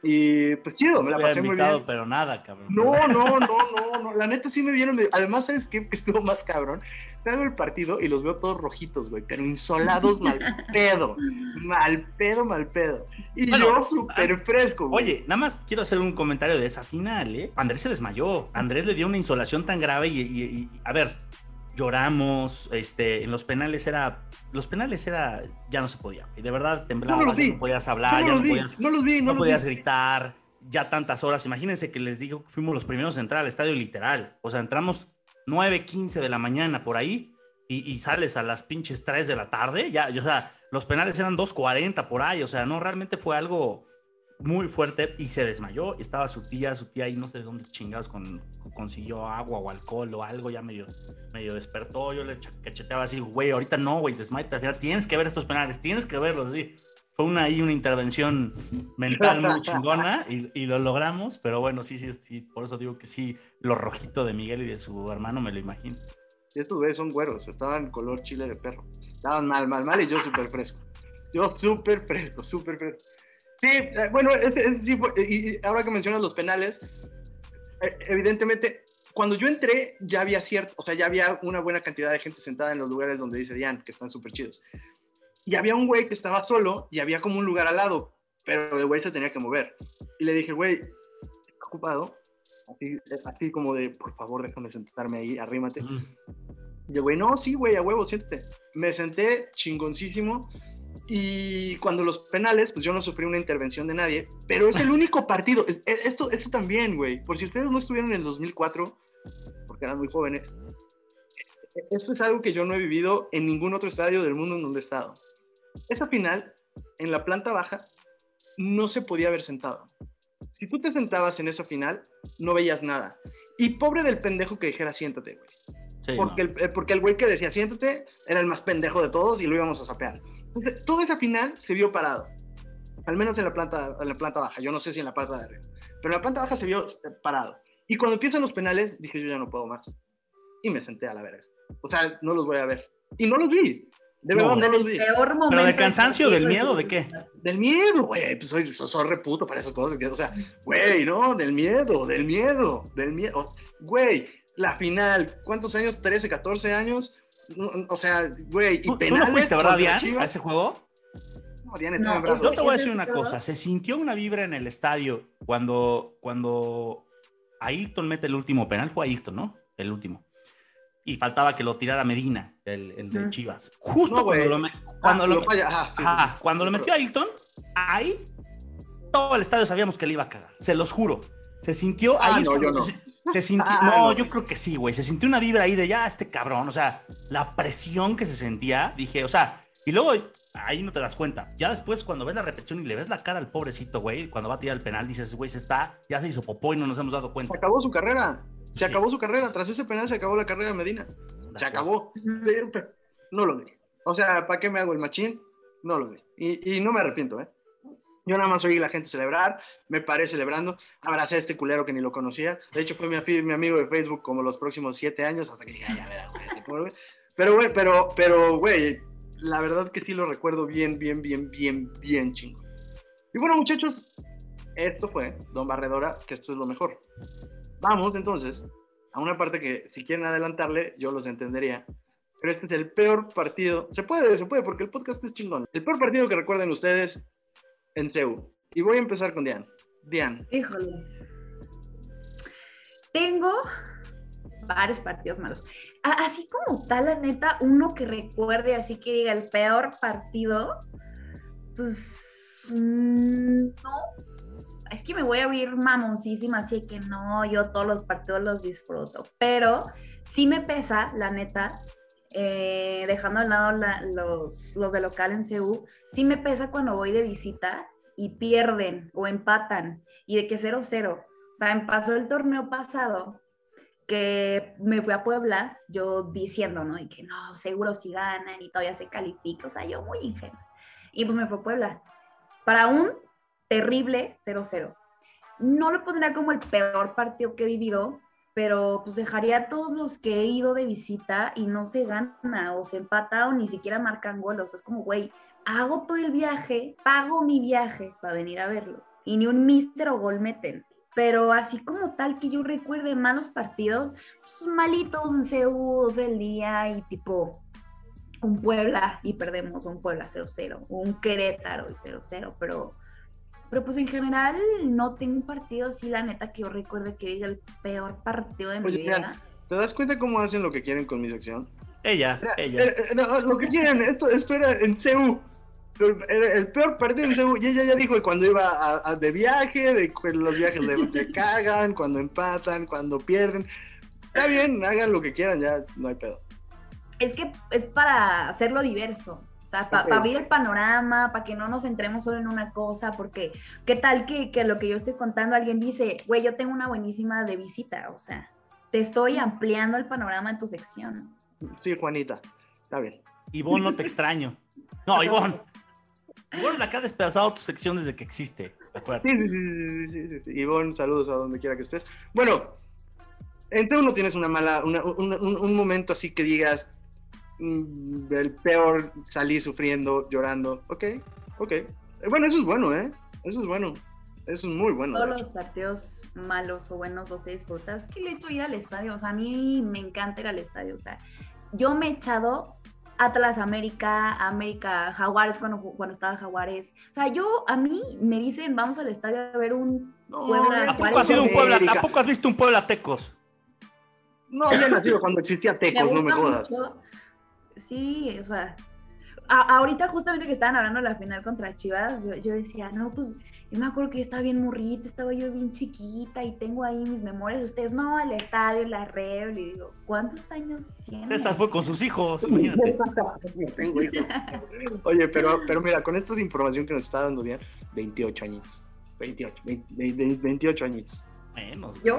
Y pues chido, me la pasé muy bien. pero nada, cabrón. No, no, no, no, no, la neta sí me vieron. Además, ¿sabes qué? Que estuvo más cabrón. Traigo el partido y los veo todos rojitos, güey, pero insolados mal *laughs* pedo. Mal pedo, mal pedo. Y bueno, yo súper fresco, güey. Oye, nada más quiero hacer un comentario de esa final, ¿eh? Andrés se desmayó. Andrés le dio una insolación tan grave y, y, y a ver, lloramos, este, en los penales era, los penales era, ya no se podía, y de verdad temblabas, no ya no podías hablar, no ya no podías, no, los vi, no podías gritar, ya tantas horas, imagínense que les digo que fuimos los primeros en entrar al estadio literal, o sea, entramos 9, 15 de la mañana por ahí, y, y sales a las pinches 3 de la tarde, ya, o sea, los penales eran 2.40 por ahí, o sea, no, realmente fue algo muy fuerte y se desmayó. Estaba su tía, su tía ahí no sé de dónde chingados con, consiguió agua o alcohol o algo, ya medio, medio despertó. Yo le cacheteaba así, güey, ahorita no, güey, desmayate. Al final tienes que ver estos penales, tienes que verlos, así. Fue una, ahí una intervención mental muy *laughs* chingona y, y, lo logramos, pero bueno, sí, sí, sí, por eso digo que sí, lo rojito de Miguel y de su hermano me lo imagino. Y estos güeyes son güeros, estaban color chile de perro. Estaban mal, mal, mal y yo súper fresco. Yo súper fresco, súper fresco. Sí, eh, bueno, ese, ese tipo, y ahora que mencionas los penales, eh, evidentemente, cuando yo entré ya había cierto, o sea, ya había una buena cantidad de gente sentada en los lugares donde dice Diane, que están súper chidos. Y había un güey que estaba solo y había como un lugar al lado, pero el güey se tenía que mover. Y le dije, güey, ¿está ocupado? Así, así como de, por favor, déjame sentarme ahí, arrímate. Y el güey, no, sí, güey, a huevo, siéntate. Me senté chingoncísimo y cuando los penales, pues yo no sufrí una intervención de nadie, pero es el único partido. Esto, esto también, güey. Por si ustedes no estuvieron en el 2004, porque eran muy jóvenes, esto es algo que yo no he vivido en ningún otro estadio del mundo en donde he estado. Esa final, en la planta baja, no se podía haber sentado. Si tú te sentabas en esa final, no veías nada. Y pobre del pendejo que dijera siéntate, güey. Sí, Porque, no. el, eh, porque el güey que decía siéntate era el más pendejo de todos y lo íbamos a sapear. Entonces, toda esa final se vio parado. Al menos en la planta, en la planta baja. Yo no sé si en la planta de arriba. Pero en la planta baja se vio eh, parado. Y cuando empiezan los penales, dije yo ya no puedo más. Y me senté a la verga. O sea, no los voy a ver. Y no los vi. De No, verdad, no güey. los vi. Peor momento de del cansancio, del miedo, de qué? Del miedo, güey. Pues soy, soy, soy reputo para esas cosas. O sea, güey, no, del miedo, del miedo, del miedo. Güey, la final, ¿cuántos años? ¿13, 14 años? No, O sea, güey, y ¿Tú, tú penales. no fuiste, verdad, Dian, a ese juego? No, Dian No, estaba en brazos. Yo te voy a ¿Ese decir una cosa. Se sintió una vibra en el estadio cuando, cuando Ailton mete el último penal. Fue Ailton, ¿no? El último. Y faltaba que lo tirara Medina, el, el de Ujú. Chivas. Justo No, cuando lo, cuando Ah, lo, lo falla, ajá, sí, sí, ajá, sí. cuando lo metió Ailton, ahí todo el estadio sabíamos que le iba a cagar. Se los juro. Se sintió Ah, ahí. no, se, se *laughs* sintió. Ah, no, yo creo que sí, güey. Se sintió una vibra ahí de ya este cabrón. O sea, la presión que se sentía. Dije, o sea, y luego ahí no te das cuenta. Ya después, cuando ves la repetición y le ves la cara al pobrecito, güey, cuando va a tirar el penal, dices, güey, se está, ya se hizo popó y no nos hemos dado Se cuenta. acabó su carrera. Se Sí. acabó su carrera. Tras ese penal se acabó la carrera de Medina. Se acabó. No lo vi. O sea, ¿para qué me hago el machín? No lo vi. Y, y no me arrepiento, ¿eh? Yo nada más oí la gente celebrar, me paré celebrando, abracé a este culero que ni lo conocía. De hecho, fue mi, mi amigo de Facebook como los próximos siete años, hasta que dije, "Ay, ya verás, este güey". Pero, güey, pero, pero, güey, la verdad que sí lo recuerdo bien, bien, bien, bien, bien chingo. Y bueno, muchachos, esto fue Don Barredora, que esto es lo mejor. Vamos entonces a una parte que si quieren adelantarle, yo los entendería. Pero este es el peor partido. Se puede, se puede, porque el podcast es chingón. El peor partido que recuerden ustedes en CEU. Y voy a empezar con Dian. Dian. Híjole. Tengo varios partidos malos. Así como tal, la neta, uno que recuerde, así que diga el peor partido, pues mm, no. Es que me voy a abrir mamoncísima, así que no, yo todos los partidos los disfruto. Pero sí me pesa, la neta, eh, dejando de lado la- los, los de local en CU, sí me pesa cuando voy de visita y pierden o empatan y de que 0-0. O sea, pasó el torneo pasado que me fui a Puebla, yo diciendo, ¿no? Y que no, seguro si ganan y todavía se califica. O sea, yo muy ingenua. Y pues me fue a Puebla. Para un terrible 0-0. No lo pondría como el peor partido que he vivido, pero pues dejaría a todos los que he ido de visita y no se gana o se empata o ni siquiera marcan gol. Es como, güey, hago todo el viaje, pago mi viaje para venir a verlos y ni un mister o gol meten. Pero así como tal que yo recuerde malos partidos, pues malitos en CU del día y tipo un Puebla y perdemos, un Puebla 0-0, un Querétaro y 0-0, pero, pero pues en general no tengo un partido así, la neta, que yo recuerde que diga el peor partido de mi Oye, vida. Dian, ¿te das cuenta cómo hacen lo que quieren con mi sección? Ella, Era- ella. era- eh, no, lo que quieren, esto, esto era en CEU. Era el peor partido en CEU. Y ella ya dijo que cuando iba a- a- de viaje, de los viajes le cagan, cuando empatan, cuando pierden. Está bien, hagan lo que quieran, ya no hay pedo. Es que es para hacerlo diverso. Sea, para abrir el panorama, para que no nos centremos solo en una cosa, porque qué tal que, que lo que yo estoy contando, alguien dice, güey, yo tengo una buenísima de visita, o sea, te estoy ampliando el panorama en tu sección. Sí, Juanita, está bien. Ivonne, no te *laughs* extraño. No, Ivonne. *laughs* Ivonne la que ha despedazado tu sección desde que existe. Acuérdate. Sí, sí, sí, sí, sí. Ivonne, saludos a donde quiera que estés. Bueno, en CEU no tienes una mala, una- una- un, un momento así que digas, el peor, salí sufriendo, llorando. Ok, ok. Eh, Bueno, eso es bueno, ¿eh? Eso es bueno. Eso es muy bueno. Todos los partidos malos o buenos los he disfrutado. Es que el hecho de ir al estadio, o sea, a mí me encanta ir al estadio. O sea, yo me he echado Atlas América, América Jaguares cuando, cuando estaba Jaguares. O sea, yo, a mí me dicen, vamos al estadio a ver un No, Puebla, ya- ¿A poco has sido un Puebla? ¿A poco has visto un Puebla Tecos? No, había nacido cuando existía me Tecos, no me jodas. mucho. Sí, o sea, a- ahorita justamente que estaban hablando de la final contra Chivas, yo, yo decía, no, pues yo me acuerdo que yo estaba bien morrita, estaba yo bien chiquita y tengo ahí mis memorias. Ustedes, no, el estadio, la red, y digo, ¿cuántos años tiene? César fue con sus hijos, imagínate. Tengo hijos. Oye, pero, pero mira, con esta información que nos está dando Diana, 28 añitos. 28, 20, 20, 28 añitos. Menos. güey. ¿Yo?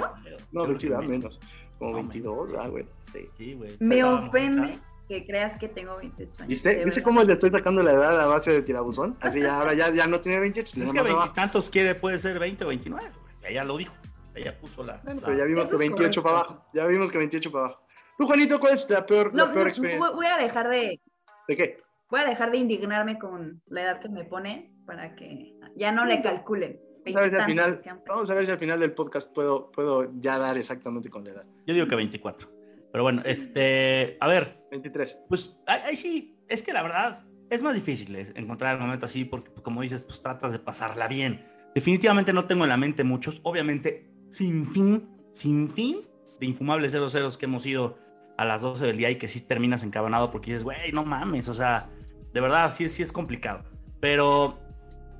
No, menos. menos. Como No, 22, ah, güey. Sí. Sí, güey. Me ofende. Que creas que tengo 28 años. ¿Viste? ¿Viste cómo le estoy sacando la edad a la base de tirabuzón? Así ya, ahora ya, ya no tiene 28. Es que veintitantos quiere, puede ser 20 o 29. güey. Ella lo dijo. Ella puso la. Bueno, la- pero ya vimos Eso que es 28 para abajo. Ya vimos que 28 para abajo. Tú, Juanito, ¿cuál es la peor, No, la peor experiencia? voy a dejar de, ¿De qué? voy a dejar de indignarme con la edad que me pones para que ya no le calculen. Vamos a ver si al final, vamos a ver si al final del podcast puedo, puedo ya dar exactamente con la edad. Yo digo que 24. Pero bueno, este. A ver, 23. pues ahí, sí, es que la verdad es más difícil encontrar el momento así porque, pues, como dices, pues tratas de pasarla bien. Definitivamente no tengo en la mente muchos, obviamente, sin fin, sin fin de infumables 0 que hemos ido a las 12 del día y que sí terminas encabonado porque dices, güey, no mames, o sea, de verdad, sí, sí es complicado. Pero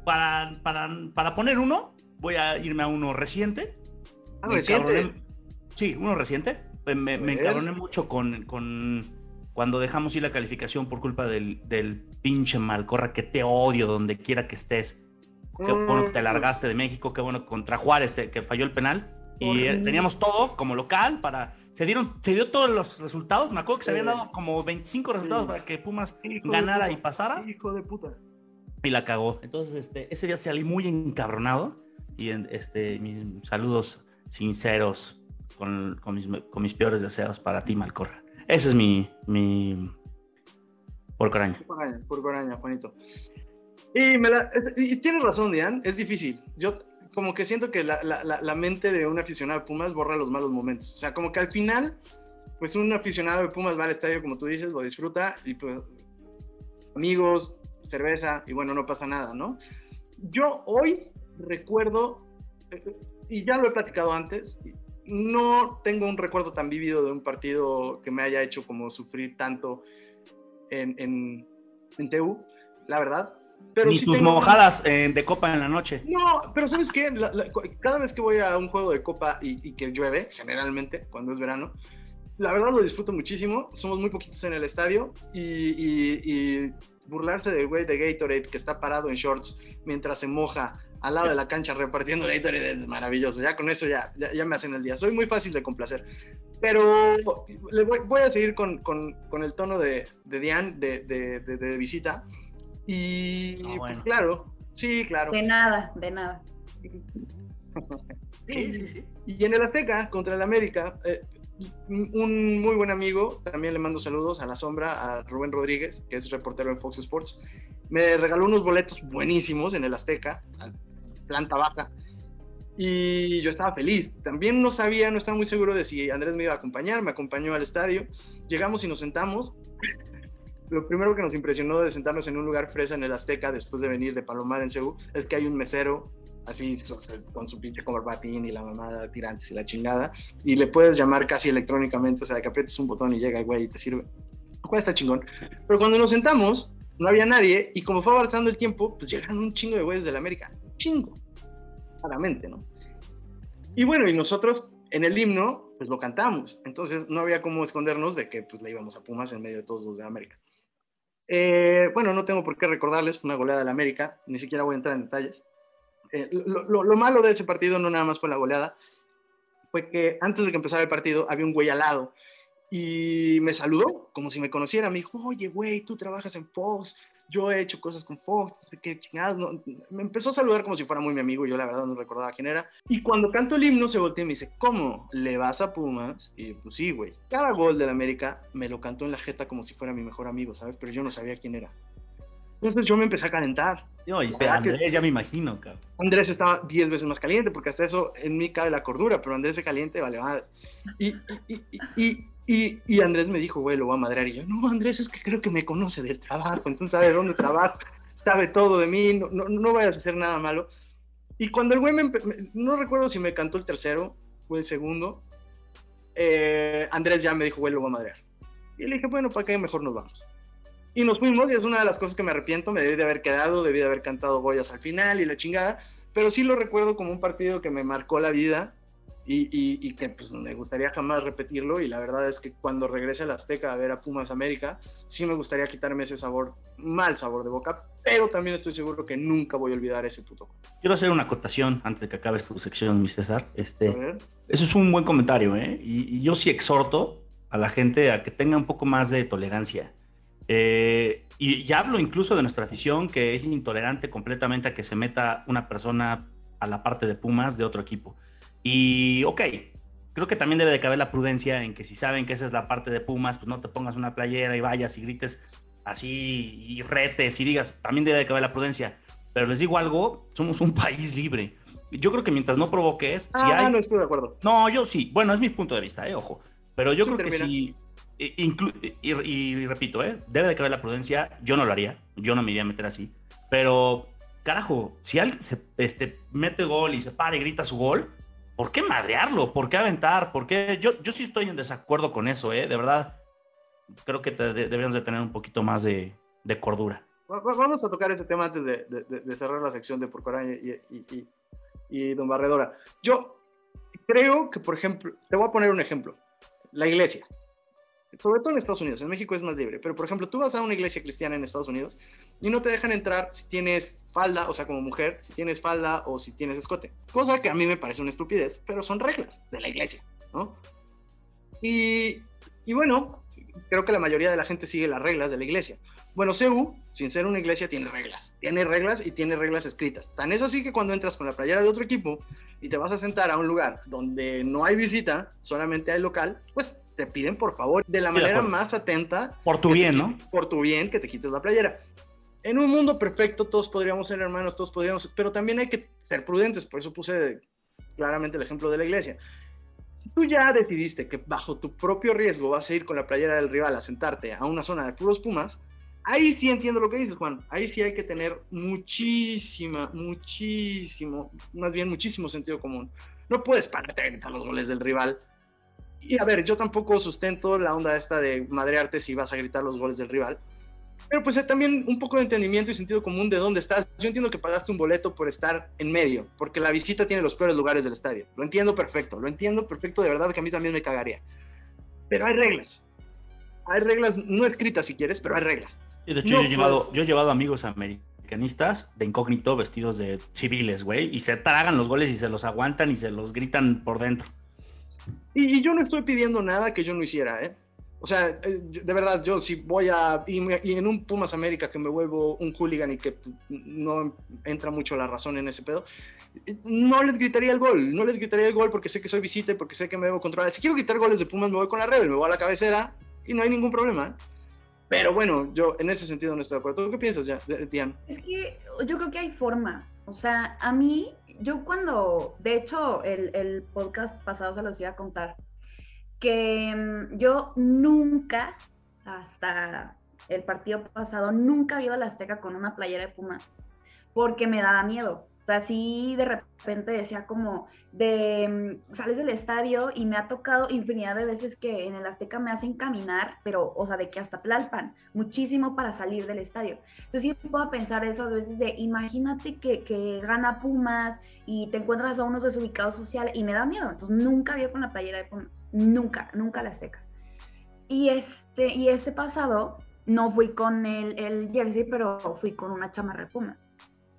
para, para, para poner uno, voy a irme a uno reciente. Ah, reciente. encabroné- Sí, uno reciente. Eh, Me, me Bien. encabroné mucho con, con cuando dejamos ir la calificación por culpa del, del pinche Malcorra, que te odio donde quiera que estés. Qué bueno que te Mm. largaste de México, qué bueno contra Juárez te- que falló el penal. Y eh, teníamos todo como local para... Se dieron, se dio todos los resultados. Me acuerdo que se habían dado como 25 resultados Sí. para que Pumas Hijo ganara y pasara. Hijo de puta. Y la cagó. Entonces, este, ese día salí muy encabronado. Y este, mis saludos sinceros con, mis, peores deseos para ti, Malcorra. Ese es mi, mi porcoraña. Por Goraña, por Goraña, Juanito. Y, me la, y tienes razón, Diane, es difícil. Yo como que siento que la mente de un aficionado de Pumas borra los malos momentos. O sea, como que al final, pues un aficionado de Pumas va al estadio, como tú dices, lo disfruta y pues amigos, cerveza y bueno, no pasa nada, ¿no? Yo hoy recuerdo, eh, y ya lo he platicado antes, no tengo un recuerdo tan vívido de un partido que me haya hecho como sufrir tanto en, en, en TU, la verdad. Pero Ni sí tus tengo- mojadas eh, de copa en la noche. No, pero ¿sabes qué? La- la- cada vez que voy a un juego de copa y, y que llueve, generalmente, cuando es verano, la verdad lo disfruto muchísimo. Somos muy poquitos en el estadio y, y- y burlarse del güey de Gatorade que está parado en shorts mientras se moja al lado de la cancha repartiendo Gatorade es maravilloso. Ya con eso ya, ya, ya me hacen el día. Soy muy fácil de complacer. Pero le voy, voy a seguir con, con- con el tono de, de Diane de, de- de- de visita. Y Ah, pues bueno. claro, sí, claro. De nada, de nada. *laughs* Sí, sí, sí. Y en el Azteca, contra el América, eh, un muy buen amigo, también le mando saludos a la sombra, a Rubén Rodríguez, que es reportero en Fox Sports, me regaló unos boletos buenísimos en el Azteca, planta baja, y yo estaba feliz. También no sabía, no estaba muy seguro de si Andrés me iba a acompañar, me acompañó al estadio, llegamos y nos sentamos. *laughs* Lo primero que nos impresionó de sentarnos en un lugar fresa en el Azteca después de venir de Palomar en Ceú es que hay un mesero así con su pinche corbatín y la mamada tirantes y la chingada y le puedes llamar casi electrónicamente, o sea, que aprietes un botón y llega el güey y te sirve. Lo cual está chingón. Pero cuando nos sentamos, no había nadie y como fue avanzando el tiempo, pues llegaron un chingo de güeyes de la América. Chingo. Claramente, ¿no? Y bueno, y nosotros en el himno, pues lo cantamos. Entonces no había cómo escondernos de que pues le íbamos a Pumas en medio de todos los de América. Eh, bueno, no tengo por qué recordarles, una goleada de la América, ni siquiera voy a entrar en detalles. Eh, lo, lo- lo malo de ese partido no nada más fue la goleada, fue que antes de que empezara el partido había un güey al lado y me saludó como si me conociera. Me dijo, oye, güey, tú trabajas en Fox, yo he hecho cosas con Fox, no sé qué chingados. no". Me empezó a saludar como si fuera muy mi amigo, yo la verdad no recordaba quién era. Y cuando canto el himno se voltea y me dice, ¿cómo? ¿Le vas a Pumas? Y pues sí, güey. Cada gol del América me lo cantó en la jeta como si fuera mi mejor amigo, ¿sabes? Pero yo no sabía quién era. Entonces yo me empecé a calentar. No, y verdad que- Andrés, ya me imagino, cabrón. Andrés estaba 10 veces más caliente, porque hasta eso en mí cabe la cordura, pero Andrés se caliente, vale, madre. Y, y, y, y, y, Andrés me dijo, güey, lo voy a madrear. Y yo, no, Andrés, es que creo que me conoce del trabajo, entonces sabe dónde trabajo, sabe todo de mí, no, no, no vayas a hacer nada malo. Y cuando el güey me, me- no recuerdo si me cantó el tercero o el segundo, eh, Andrés ya me dijo, güey, lo voy a madrear. Y le dije, bueno, ¿para qué mejor nos vamos? Y nos fuimos y es una de las cosas que me arrepiento, me debí de haber quedado, debí de haber cantado Goyas al final y la chingada, pero sí lo recuerdo como un partido que me marcó la vida y, y, que pues, me gustaría jamás repetirlo y la verdad es que cuando regrese a la Azteca a ver a Pumas América, sí me gustaría quitarme ese sabor, mal sabor de boca, pero también estoy seguro que nunca voy a olvidar ese puto. Quiero hacer una acotación antes de que acabes tu sección, mi César. Este, eso es un buen comentario, ¿eh? Y, y, yo sí exhorto a la gente a que tenga un poco más de tolerancia. Eh, y, y hablo incluso de nuestra afición que es intolerante completamente a que se meta una persona a la parte de Pumas de otro equipo. Y ok, creo que también debe de caber la prudencia en que si saben que esa es la parte de Pumas, pues no te pongas una playera y vayas y grites así y retes y digas, también debe de caber la prudencia. Pero les digo algo, somos un *laughs* país libre. Yo creo que mientras no provoques, ah, si hay... no estoy de acuerdo. No, yo sí. Bueno, es mi punto de vista, eh, ojo. Pero yo creo que si... Y, repito, ¿eh? debe de caber la prudencia. Yo no lo haría. Yo no me iría a meter así. Pero, carajo, si alguien se este, mete gol y se para y grita su gol, ¿por qué madrearlo? ¿Por qué aventar? ¿Por qué? Yo, yo sí estoy en desacuerdo con eso, ¿eh? De verdad, creo que deberíamos de tener un poquito más de, cordura. Vamos a tocar ese tema antes de, cerrar la sección de Porcoraña y, y, y, Don Barredora. Yo creo que, por ejemplo, te voy a poner un ejemplo. La iglesia sobre todo en Estados Unidos, en México es más libre, pero por ejemplo, tú vas a una iglesia cristiana en Estados Unidos y no te dejan entrar si tienes falda, o sea, como mujer, si tienes falda o si tienes escote, cosa que a mí me parece una estupidez, pero son reglas de la iglesia, ¿no? Y, y bueno, creo que la mayoría de la gente sigue las reglas de la iglesia. Bueno, CEU, sin ser una iglesia, tiene reglas. Tiene reglas y tiene reglas escritas. Tan es así que cuando entras con la playera de otro equipo y te vas a sentar a un lugar donde no hay visita, solamente hay local, pues te piden por favor, de la manera más atenta. Por tu bien, ¿no? Por tu bien, que te quites la playera. En un mundo perfecto todos podríamos ser hermanos, todos podríamos, pero también hay que ser prudentes, por eso puse claramente el ejemplo de la iglesia. Si tú ya decidiste que bajo tu propio riesgo vas a ir con la playera del rival a sentarte a una zona de puros pumas, ahí sí entiendo lo que dices, Juan. Ahí sí hay que tener muchísima, muchísimo, más bien muchísimo sentido común. No puedes pararte a los goles del rival y a ver, yo tampoco sustento la onda esta de madrearte si vas a gritar los goles del rival. Pero pues también un poco de entendimiento y sentido común de dónde estás. Yo entiendo que pagaste un boleto por estar en medio, porque la visita tiene los peores lugares del estadio. Lo entiendo perfecto, lo entiendo perfecto, de verdad que a mí también me cagaría. Pero hay reglas. Hay reglas no escritas si quieres, pero hay reglas. Y de hecho, yo, he llevado, yo he llevado amigos americanistas de incógnito vestidos de civiles, güey, y se tragan los goles y se los aguantan y se los gritan por dentro. Y, yo no estoy pidiendo nada que yo no hiciera, ¿eh? O sea, eh, de verdad, yo si voy a... Y, en un Pumas América que me vuelvo un hooligan y que no entra mucho la razón en ese pedo, no les gritaría el gol, no les gritaría el gol porque sé que soy visita y porque sé que me debo controlar. Si quiero gritar goles de Pumas, me voy con la Rebel, me voy a la cabecera y no hay ningún problema. ¿eh? Pero bueno, yo en ese sentido no estoy de acuerdo. ¿Tú qué piensas, ya, Diane? Es que yo creo que hay formas. O sea, a mí yo cuando, de hecho, el, el, podcast pasado se los iba a contar, que mm, yo nunca, hasta el partido pasado, nunca había ido a la Azteca con una playera de Pumas, porque me daba miedo. O sea, sí de repente decía como de mm, sales del estadio y me ha tocado infinidad de veces que en el Azteca me hacen caminar, pero, o sea, de que hasta Tlalpan, muchísimo para salir del estadio. Entonces sí puedo pensar eso a veces de imagínate que, que gana Pumas y te encuentras a unos desubicados sociales y me da miedo. Entonces nunca había con la playera de Pumas, nunca, nunca la Azteca. Y este, y este pasado no fui con el, el jersey, pero fui con una chamarra de Pumas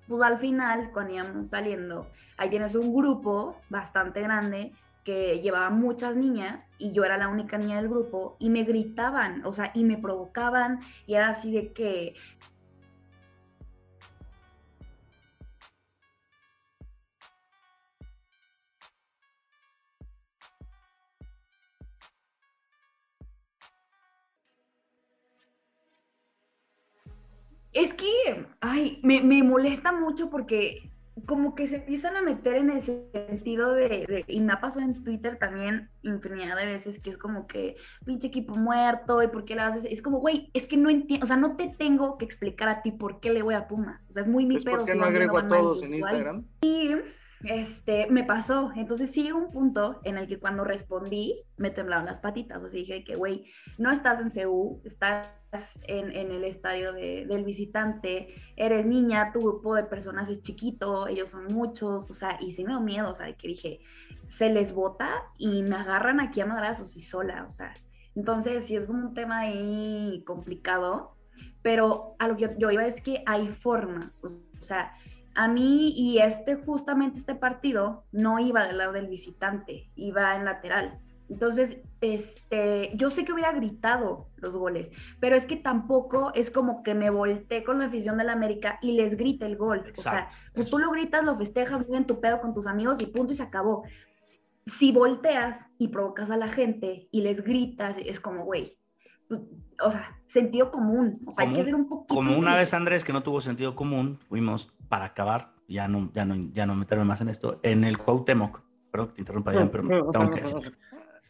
pues al final, cuando íbamos saliendo, ahí tienes un grupo bastante grande que llevaba muchas niñas y yo era la única niña del grupo y me gritaban, o sea, y me provocaban y era así de que Es que, ay, me, molesta mucho porque como que se empiezan a meter en el sentido de, y me ha pasado en Twitter también infinidad de veces que es como que pinche equipo muerto y por qué le haces, es como, güey, es que no entiendo, o sea, no te tengo que explicar a ti por qué le voy a Pumas, o sea, es muy mi pedo. ¿Por qué no agrego a todos en Instagram? Y este, me pasó. Entonces sí un punto en el que cuando respondí me temblaron las patitas. Así dije que, güey, no estás en CEU, estás en, en el estadio de, del visitante, eres niña, tu grupo de personas es chiquito, ellos son muchos, o sea, y sí me dio miedo, o sea, que dije, se les vota y me agarran aquí a madrazos y sola, o sea. Entonces sí es como un tema ahí complicado, pero a lo que yo iba es que hay formas, o sea, a mí y este, justamente este partido, no iba del lado del visitante, iba en lateral. Entonces, este, yo sé que hubiera gritado los goles, pero es que tampoco es como que me volteé con la afición del América y les grite el gol. o sea, pues tú lo gritas, lo festejas muy en tu pedo con tus amigos y punto y se acabó. Si volteas y provocas a la gente y les gritas, es como, güey, o sea, sentido común. O sea, hay que ser un poquito. Como una vez Andrés que no tuvo sentido común, fuimos para acabar, ya no, ya no, ya no meterme más en esto, en el Cuauhtémoc. Perdón que te interrumpa, ya, pero tengo que decir.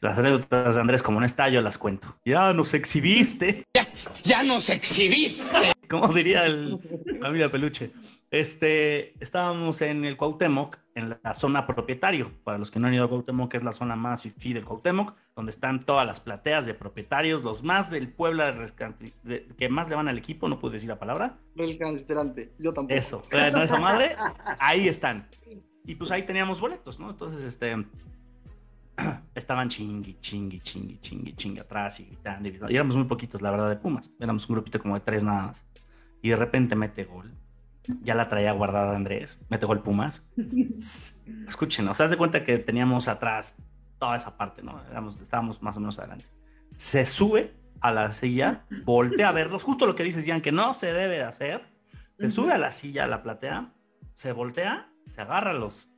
Las anécdotas de Andrés, como un estallo, las cuento. Ya nos exhibiste. Ya, ya nos exhibiste. *laughs* Como diría el familia Peluche. Este, estábamos en el Cuauhtémoc, en la zona propietario. Para los que no han ido al Cuauhtémoc, que es la zona más fifí del Cuauhtémoc, donde están todas las plateas de propietarios, los más del Puebla que más le van al equipo, no puedo decir la palabra. Recalcitrante, yo tampoco. Eso, no esa madre, ahí están. Y pues ahí teníamos boletos, ¿no? Entonces, este, *clears throat* estaban chingui, chingui, chingui, chingui, chingui atrás y gritando, y éramos muy poquitos, la verdad, de Pumas. Éramos un grupito como de tres nada más. Y de repente mete gol ya la traía guardada Andrés, me el Pumas. *laughs* Escuchen, o sea, de cuenta que teníamos atrás toda esa parte, ¿no? estábamos más o menos adelante. Se sube a la silla, voltea a verlos, justo lo que dices, Ian, que no se debe de hacer. Se sube a la silla, a la platea, se voltea, se agarra los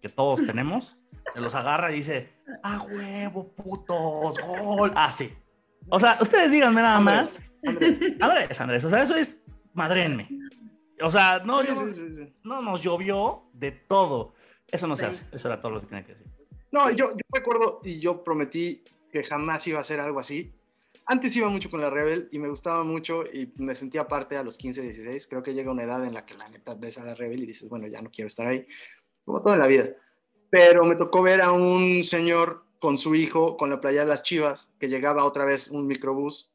que todos tenemos, se los agarra y dice, ¡ah, huevo, putos! ¡Gol! Así. Ah, o sea, ustedes díganme nada más. Andrés, Andrés, o sea, eso es madrenme. O sea, no, no nos llovió de todo. Eso no se hace. Eso era todo lo que tenía que decir. No, yo, yo recuerdo y yo prometí que jamás iba a hacer algo así. Antes iba mucho con la Rebel y me gustaba mucho y me sentía parte a los 15, 16. Creo que llega una edad en la que la neta ves a la Rebel y dices, bueno, ya no quiero estar ahí. Como todo en la vida. Pero me tocó ver a un señor con su hijo con la playa de las Chivas, que llegaba otra vez un microbús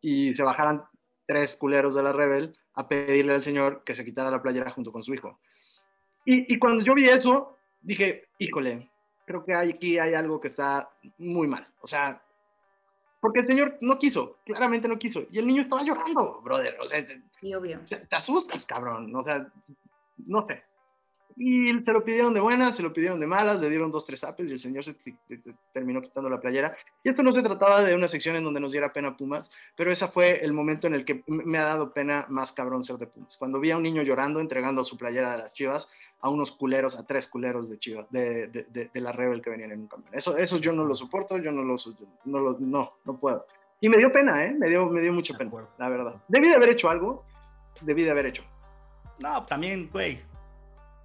y se bajaran tres culeros de la Rebel a pedirle al Señor que se quitara la playera junto con su hijo. Y, cuando yo vi eso, dije, híjole, creo que aquí hay algo que está muy mal. O sea, porque el Señor no quiso, claramente no quiso. Y el niño estaba llorando, brother. O sea, te, obvio. te asustas, cabrón. O sea, no sé. Y se lo pidieron de buenas, se lo pidieron de malas, le dieron dos, tres apes y el señor se terminó quitando la playera. Y esto no se trataba de una sección en donde nos diera pena Pumas, pero ese fue el momento en el que me ha dado pena más cabrón ser de Pumas. Cuando vi a un niño llorando entregando su playera de las chivas a unos culeros, a tres culeros de chivas, de, de, de, la Rebel que venían en un camión. Eso, eso yo no lo soporto, yo no lo, no, lo, no, no puedo. Y me dio pena, ¿eh? Me dio, me dio mucha pena, la verdad. Debí de haber hecho algo, debí de haber hecho. No, también, güey,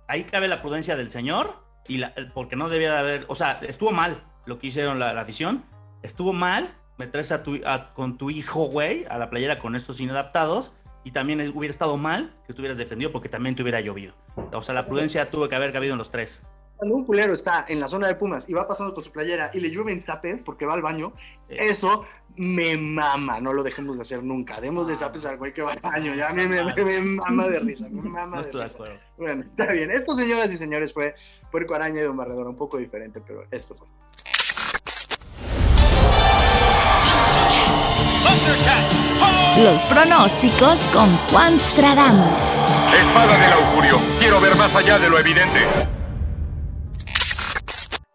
ahí cabe la prudencia del señor, y la, porque no debía de haber, o sea, estuvo mal lo que hicieron la, afición, estuvo mal meterse a tu, con tu hijo, güey, a la playera con estos inadaptados, y también hubiera estado mal que tú hubieras defendido porque también te hubiera llovido. O sea, la prudencia tuvo que haber cabido en los tres cuando un culero está en la zona de Pumas y va pasando por su playera y le llueven zapes porque va al baño, eso me mama. No lo dejemos de hacer nunca. Demos de zapes al güey que va al baño. Ya a mí me, mama de risa. Me *laughs* mama de risa. Bueno, está bien. Esto, señoras y señores, fue Puerco Araña y Don Barredor. Un poco diferente, pero esto fue. Los pronósticos con Juan Stradamus. Espada del augurio. Quiero ver más allá de lo evidente.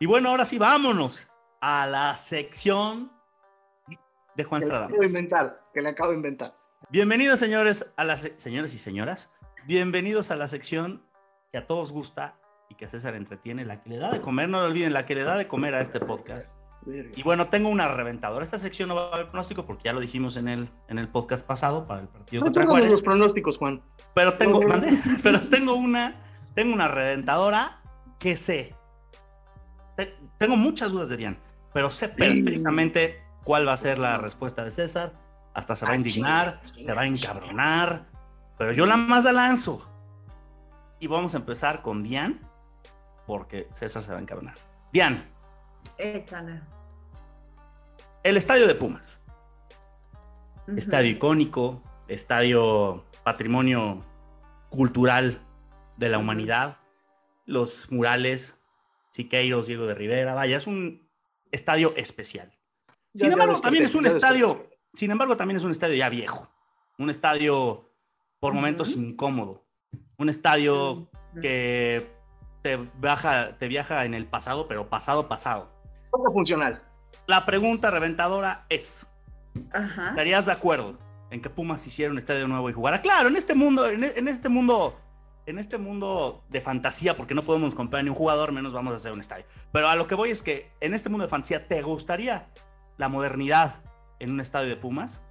Y bueno, ahora sí, vámonos a la sección de Juan Stradamus. Que le acabo de inventar, que le acabo de inventar. Bienvenidos, señores, a las señores y señoras. Bienvenidos a la sección que a todos gusta y que a César entretiene, la que le da de comer. No lo olviden, la que le da de comer a este podcast. Y bueno, tengo una reventadora. Esta sección no va a haber pronóstico porque ya lo dijimos en el, en el podcast pasado para el partido no contra los pronósticos, Juan. Pero tengo, *laughs* pero tengo una, tengo una reventadora que sé tengo muchas dudas de Dian, pero sé perfectamente cuál va a ser la respuesta de César. Hasta se va a indignar, se va a encabronar, pero yo la más la lanzo. Y vamos a empezar con Dian, porque César se va a encabronar. Dian, Échala. el estadio de Pumas. Estadio icónico, estadio patrimonio cultural de la humanidad, los murales, Siqueiros, Diego de Rivera, vaya, es un estadio especial. Sin ya embargo, también es un estadio, desperté. sin embargo, también es un estadio ya viejo, un estadio por momentos incómodo, un estadio Ujú. que te viaja, te viaja en el pasado, pero pasado, pasado. Poco funcional. La pregunta reventadora es, Ajá. ¿estarías de acuerdo en que Pumas hiciera un estadio nuevo y jugara? Claro, en este mundo, en, en este mundo, en este mundo de fantasía, porque no podemos comprar ni un jugador, menos vamos a hacer un estadio. Pero a lo que voy es que en este mundo de fantasía, ¿te gustaría la modernidad en un estadio de Pumas?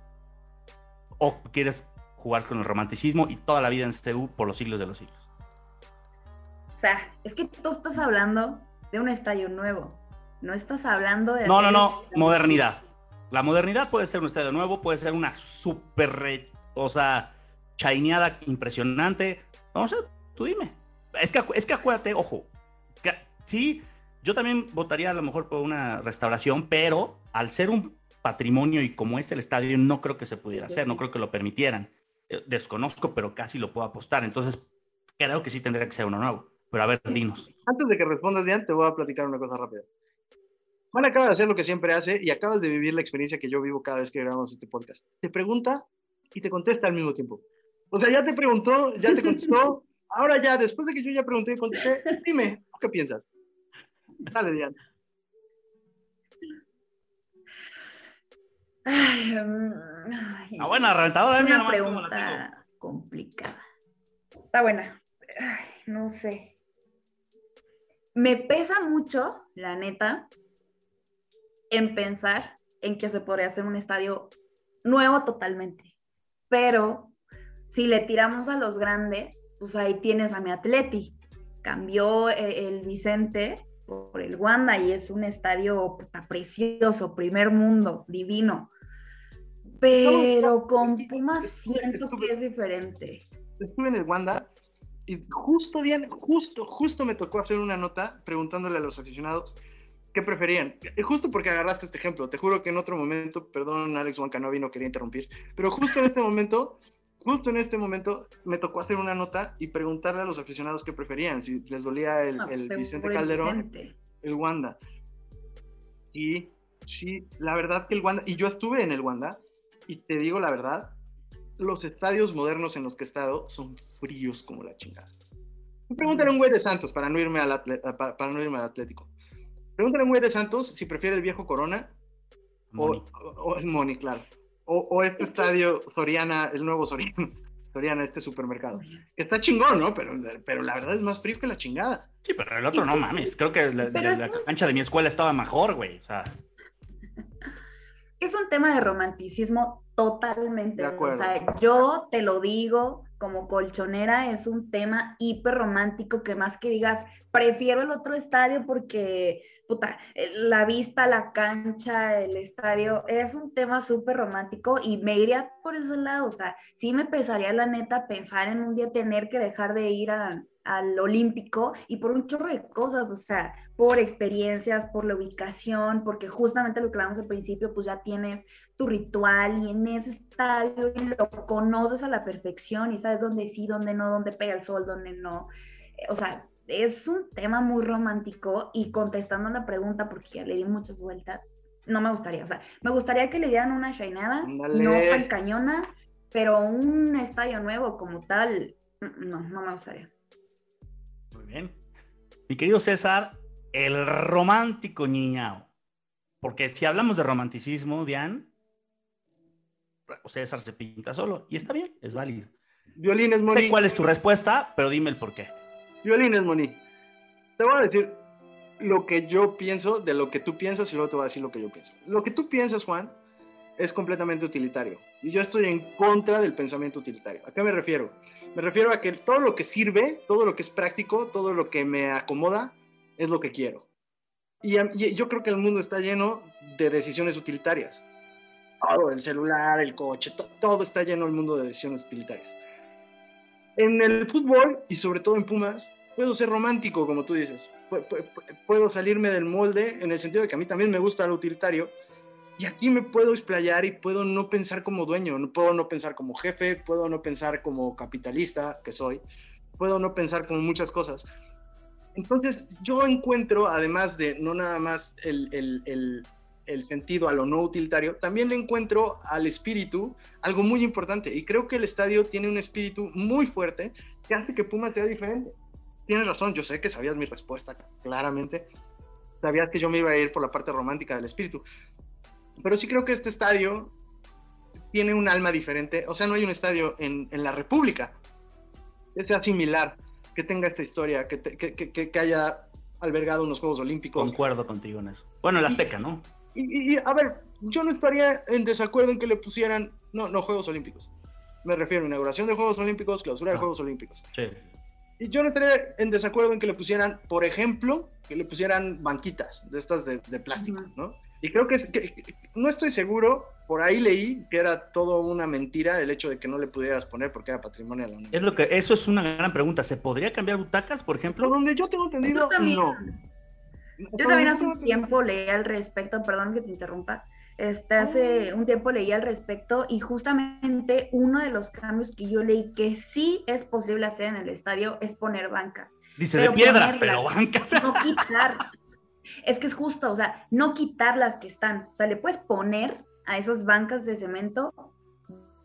¿O quieres jugar con el romanticismo y toda la vida en CU por los siglos de los siglos? O sea, es que tú estás hablando de un estadio nuevo. No estás hablando de. No, no, no, modernidad. La modernidad puede ser un estadio nuevo, puede ser una súper, re- o sea, chaineada impresionante. No sé, tú dime. Es que, es que acuérdate, ojo, que, sí, yo también votaría a lo mejor por una restauración, pero al ser un patrimonio y como es el estadio, no creo que se pudiera hacer, no creo que lo permitieran. Eh, Desconozco, pero casi lo puedo apostar. Entonces, creo que sí tendría que ser uno nuevo. Pero a ver, dinos. Antes de que respondas, Dian, te voy a platicar una cosa rápida. Juan acaba de hacer lo que siempre hace y acabas de vivir la experiencia que yo vivo cada vez que grabamos este podcast. Te pregunta y te contesta al mismo tiempo. O sea, ya te preguntó, ya te contestó. Ahora ya, después de que yo ya pregunté y contesté, dime, ¿tú ¿qué piensas? Dale, Dian. Ay, mm, ay, Ah, buena, reventadora, una nomás cómo la tengo. complicada. Está buena. Ay, no sé. Me pesa mucho, la neta, en pensar en que se podría hacer un estadio nuevo totalmente. Pero si le tiramos a los grandes, pues ahí tienes a mi Atleti. Cambió eh, el Vicente por el Wanda y es un estadio puta, precioso, primer mundo, divino. Pero con Pumas siento que es diferente. Estuve en el Wanda y justo, Dian, justo, justo me tocó hacer una nota preguntándole a los aficionados qué preferían. Justo porque agarraste este ejemplo. Te juro que en otro momento, perdón, Alex Huancanovi, no quería interrumpir, pero justo en este momento, justo en este momento me tocó hacer una nota y preguntarle a los aficionados qué preferían, si les dolía el, No, el seguro Vicente Calderón, el Wanda. Sí, sí, la verdad que el Wanda, y yo estuve en el Wanda, y te digo la verdad, los estadios modernos en los que he estado son fríos como la chingada. Pregúntale a un güey de Santos, para no irme al, para no irme al Atlético. Pregúntale a un güey de Santos si prefiere el viejo Corona o, Moni. o, o el Moni, claro. O, o este estadio Soriana, el nuevo Soriana, *laughs* Soriana, este supermercado. Está chingón, ¿no? Pero, pero la verdad es más frío que la chingada. Sí, pero el otro no mames. Creo que la, la- la cancha de mi escuela estaba mejor, güey. O sea, Es un tema de romanticismo totalmente. De O acuerdo. sea, yo te lo digo como colchonera, es un tema hiper romántico que más que digas, prefiero el otro estadio porque, puta, eh, la vista, la cancha, el estadio, es un tema súper romántico y me iría por ese lado. O sea, sí me pesaría la neta pensar en un día tener que dejar de ir a- al Olímpico y por un chorro de cosas, o sea, por experiencias, por la ubicación, porque justamente lo que hablamos al principio, pues ya tienes tu ritual y en ese estadio lo conoces a la perfección y sabes dónde sí, dónde no, dónde pega el sol, dónde no. Eh, O sea, es un tema muy romántico y contestando la pregunta, porque ya le di muchas vueltas, no me gustaría, o sea, me gustaría que le dieran una shainada, Ándale. no tan cañona, pero un estadio nuevo como tal, mm, no, no me gustaría. Bien. Mi querido César, el romántico niñao. Porque si hablamos de romanticismo, Dian, César se pinta solo. Y está bien, es válido. Violines, Sé Moni. cuál es tu respuesta, pero dime el por qué. Violines, Moni. Te voy a decir lo que yo pienso de lo que tú piensas y luego te voy a decir lo que yo pienso. Lo que tú piensas, Juan, es completamente utilitario. Y yo estoy en contra del pensamiento utilitario. ¿A qué me refiero? Me refiero a que todo lo que sirve, todo lo que es práctico, todo lo que me acomoda, es lo que quiero. Y, yo creo que el mundo está lleno de decisiones utilitarias. Todo, el celular, el coche, to- todo está lleno el mundo de decisiones utilitarias. En el fútbol y sobre todo en Pumas, puedo ser romántico, como tú dices. puedo salirme del molde en el sentido de que a mí también me gusta lo utilitario y aquí me puedo explayar y puedo no pensar como dueño, puedo no pensar como jefe, puedo no pensar como capitalista que soy, puedo no pensar como muchas cosas. Entonces yo encuentro, además de no nada más el, el, el, sentido a lo no utilitario, también le encuentro al espíritu algo muy importante y creo que el estadio tiene un espíritu muy fuerte que hace que Puma sea diferente. Tienes razón, yo sé que sabías mi respuesta claramente, sabías que yo me iba a ir por la parte romántica del espíritu, pero sí creo que este estadio tiene un alma diferente. O sea, no hay un estadio en, en la República que sea similar, que tenga esta historia, que, que, que, haya albergado unos Juegos Olímpicos. Concuerdo contigo en eso. Bueno, el Azteca, ¿no? Y, y, a ver, yo no estaría en desacuerdo en que le pusieran, no, no Juegos Olímpicos. Me refiero a inauguración de Juegos Olímpicos, clausura de ah. Juegos Olímpicos. Sí. Y yo no estaría en desacuerdo en que le pusieran, por ejemplo, que le pusieran banquitas de estas de, de plástico, ¿no? Y creo que, es, que, no estoy seguro, por ahí leí que era todo una mentira el hecho de que no le pudieras poner porque era patrimonio de la Es lo que, eso es una gran pregunta. ¿Se podría cambiar butacas, por ejemplo? donde yo tengo entendido, no. Yo también hace un tiempo leí al respecto, perdón que te interrumpa. Este, hace un tiempo leí al respecto y justamente uno de los cambios que yo leí que sí es posible hacer en el estadio es poner bancas. Dice de piedra, pero bancas. No quitar, es que es justo, o sea, no quitar las que están. O sea, le puedes poner a esas bancas de cemento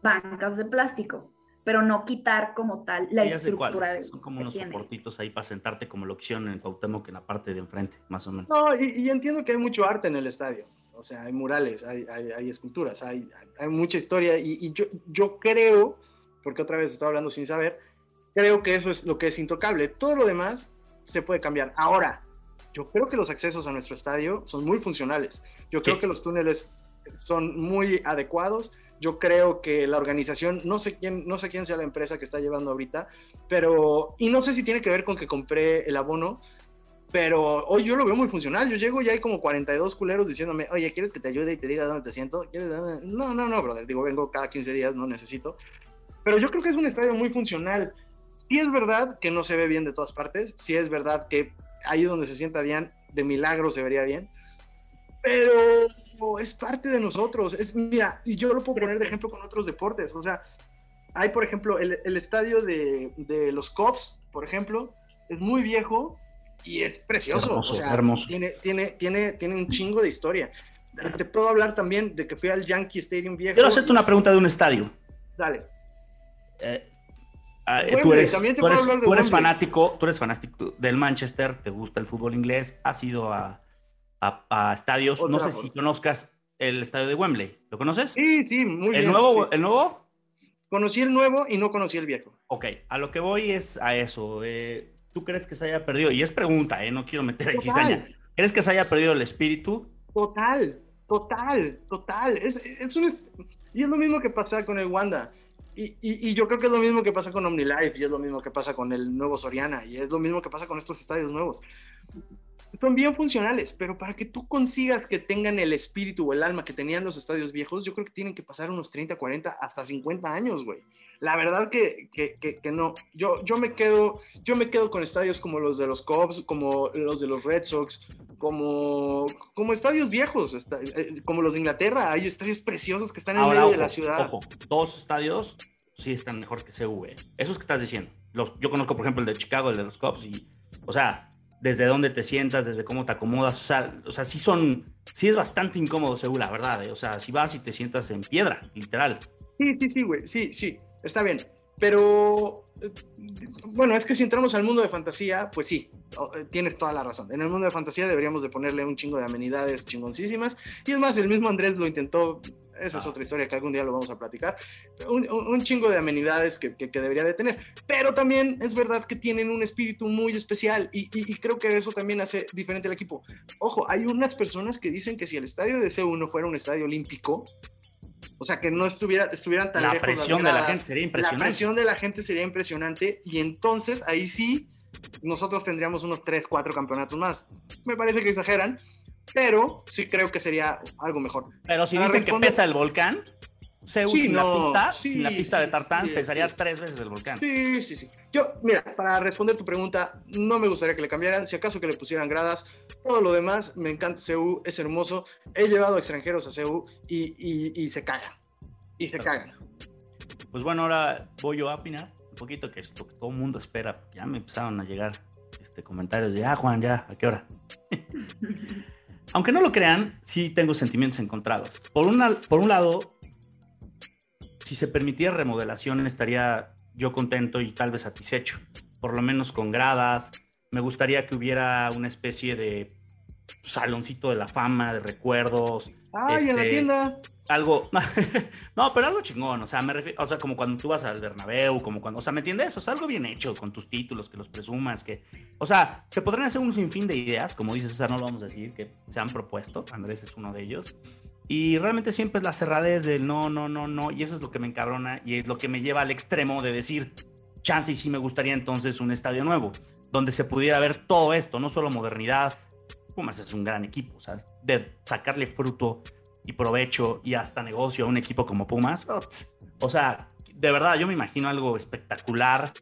bancas de plástico, pero no quitar como tal la estructura de Son como unos soportitos ahí para sentarte como lo hicieron en Cuauhtémoc en la parte de enfrente, más o menos. No, y, entiendo que hay mucho arte en el estadio. O sea, hay murales, hay, hay, esculturas, hay, hay, mucha historia y, y, yo, yo creo, porque otra vez estaba hablando sin saber, creo que eso es lo que es intocable. Todo lo demás se puede cambiar. Ahora, yo creo que los accesos a nuestro estadio son muy funcionales. Yo creo que los túneles son muy adecuados. Yo creo que la organización, no sé quién, no sé quién sea la empresa que está llevando ahorita, pero y no sé si tiene que ver con que compré el abono, pero hoy yo lo veo muy funcional. Yo llego y hay como 42 culeros diciéndome, oye, ¿quieres que te ayude y te diga dónde te siento? No, no, no, brother. Digo, vengo cada 15 días, no necesito. Pero yo creo que es un estadio muy funcional. Sí es verdad que no se ve bien de todas partes, sí es verdad que ahí donde se sienta Dian, de milagro se vería bien. Pero es parte de nosotros. Es, mira, y yo lo puedo poner de ejemplo con otros deportes. O sea, hay, por ejemplo, el, el estadio de, de, los Cubs, por ejemplo, es muy viejo y es precioso. Hermoso, o sea, hermoso. Tiene, tiene, tiene, tiene un chingo de historia. Te puedo hablar también de que fui al Yankee Stadium viejo. Quiero hacerte una pregunta de un estadio. Dale. Eh, Ah, tú eres, fanático, tú eres fanático del Manchester, te gusta el fútbol inglés, has ido a, a, estadios, no sé si conozcas el estadio de Wembley, ¿lo conoces? Sí, sí, muy ¿El bien. Nuevo, ¿El nuevo? Conocí el nuevo y no conocí el viejo. Ok, a lo que voy es a eso. Eh, ¿Tú crees que se haya perdido? Y es pregunta, eh, no quiero meter ahí cizaña. ¿Crees que se haya perdido el espíritu? Total, total, total. Es, es un, y es lo mismo que pasa con el Wanda. Y, yo creo que es lo mismo que pasa con OmniLife, y es lo mismo que pasa con el nuevo Soriana, y es lo mismo que pasa con estos estadios nuevos. Son bien funcionales, pero para que tú consigas que tengan el espíritu o el alma que tenían los estadios viejos, yo creo que tienen que pasar unos 30, 40, hasta 50 años, güey. La verdad que, que, que, no. Yo, yo, me quedo, yo me quedo con estadios como los de los Cubs, como los de los Red Sox, como, como estadios viejos, eh, como los de Inglaterra. Hay estadios preciosos que están en medio de la ciudad. Ojo, dos estadios sí están mejor que CV. Esos que estás diciendo. Los, yo conozco, por ejemplo, el de Chicago, el de los Cubs, y, o sea, desde dónde te sientas, desde cómo te acomodas, o sea, o sea sí son, sí es bastante incómodo, seguro, la verdad, eh. o sea, si vas y te sientas en piedra, literal. Sí, sí, sí, güey, sí, sí, está bien. Pero, eh, bueno, es que si entramos al mundo de fantasía, pues sí, eh, tienes toda la razón. En el mundo de fantasía deberíamos de ponerle un chingo de amenidades chingoncísimas. Y es más, el mismo Andrés lo intentó, esa es ah. otra historia que algún día lo vamos a platicar, un, chingo de amenidades que, que, debería de tener. Pero también es verdad que tienen un espíritu muy especial y, y, creo que eso también hace diferente al equipo. Ojo, hay unas personas que dicen que si el estadio de C1 fuera un estadio olímpico, o sea, que no estuviera, estuvieran tan la Presión de la gente sería impresionante. La presión de la gente sería impresionante y entonces ahí sí nosotros tendríamos unos 3, 4 campeonatos más. Me parece que exageran, pero sí creo que sería algo mejor. Pero si dicen que pesa el volcán. Zeus Sí, sin no, la pista, sí, sin la pista de Tartán, pesaría tres veces el volcán. Sí, sí, sí. Yo, mira, para responder tu pregunta, no me gustaría que le cambiaran, si acaso que le pusieran gradas, todo lo demás, me encanta CU, es hermoso, he llevado extranjeros a CU y, y- y se cagan, y se cagan. Pues bueno, ahora voy yo a opinar un poquito, que es lo que todo el mundo espera. Ya me empezaron a llegar este, comentarios de, ah, Juan, ya, ¿a qué hora? *laughs* Aunque no lo crean, sí tengo sentimientos encontrados. Por, una, por un lado, si se permitiera remodelación, estaría yo contento y tal vez satisfecho. Por lo menos con gradas. Me gustaría que hubiera una especie de saloncito de la fama, de recuerdos. Ay, en la Este, tienda. algo, *laughs* no, pero algo chingón, o sea, me refiero, o sea, como cuando tú vas al Bernabéu, como cuando, o sea, ¿me entiendes? O sea, algo bien hecho con tus títulos, que los presumas, que, o sea, se podrían hacer un sinfín de ideas, como dices César, no lo vamos a decir, que se han propuesto, Andrés es uno de ellos, y realmente siempre es la cerradez del no, no, no, no, y eso es lo que me encabrona y es lo que me lleva al extremo de decir, chance y sí me gustaría entonces un estadio nuevo, donde se pudiera ver todo esto, no solo modernidad, Pumas es un gran equipo, o sea, de sacarle fruto y provecho y hasta negocio a un equipo como Pumas. O sea, de verdad, yo me imagino algo espectacular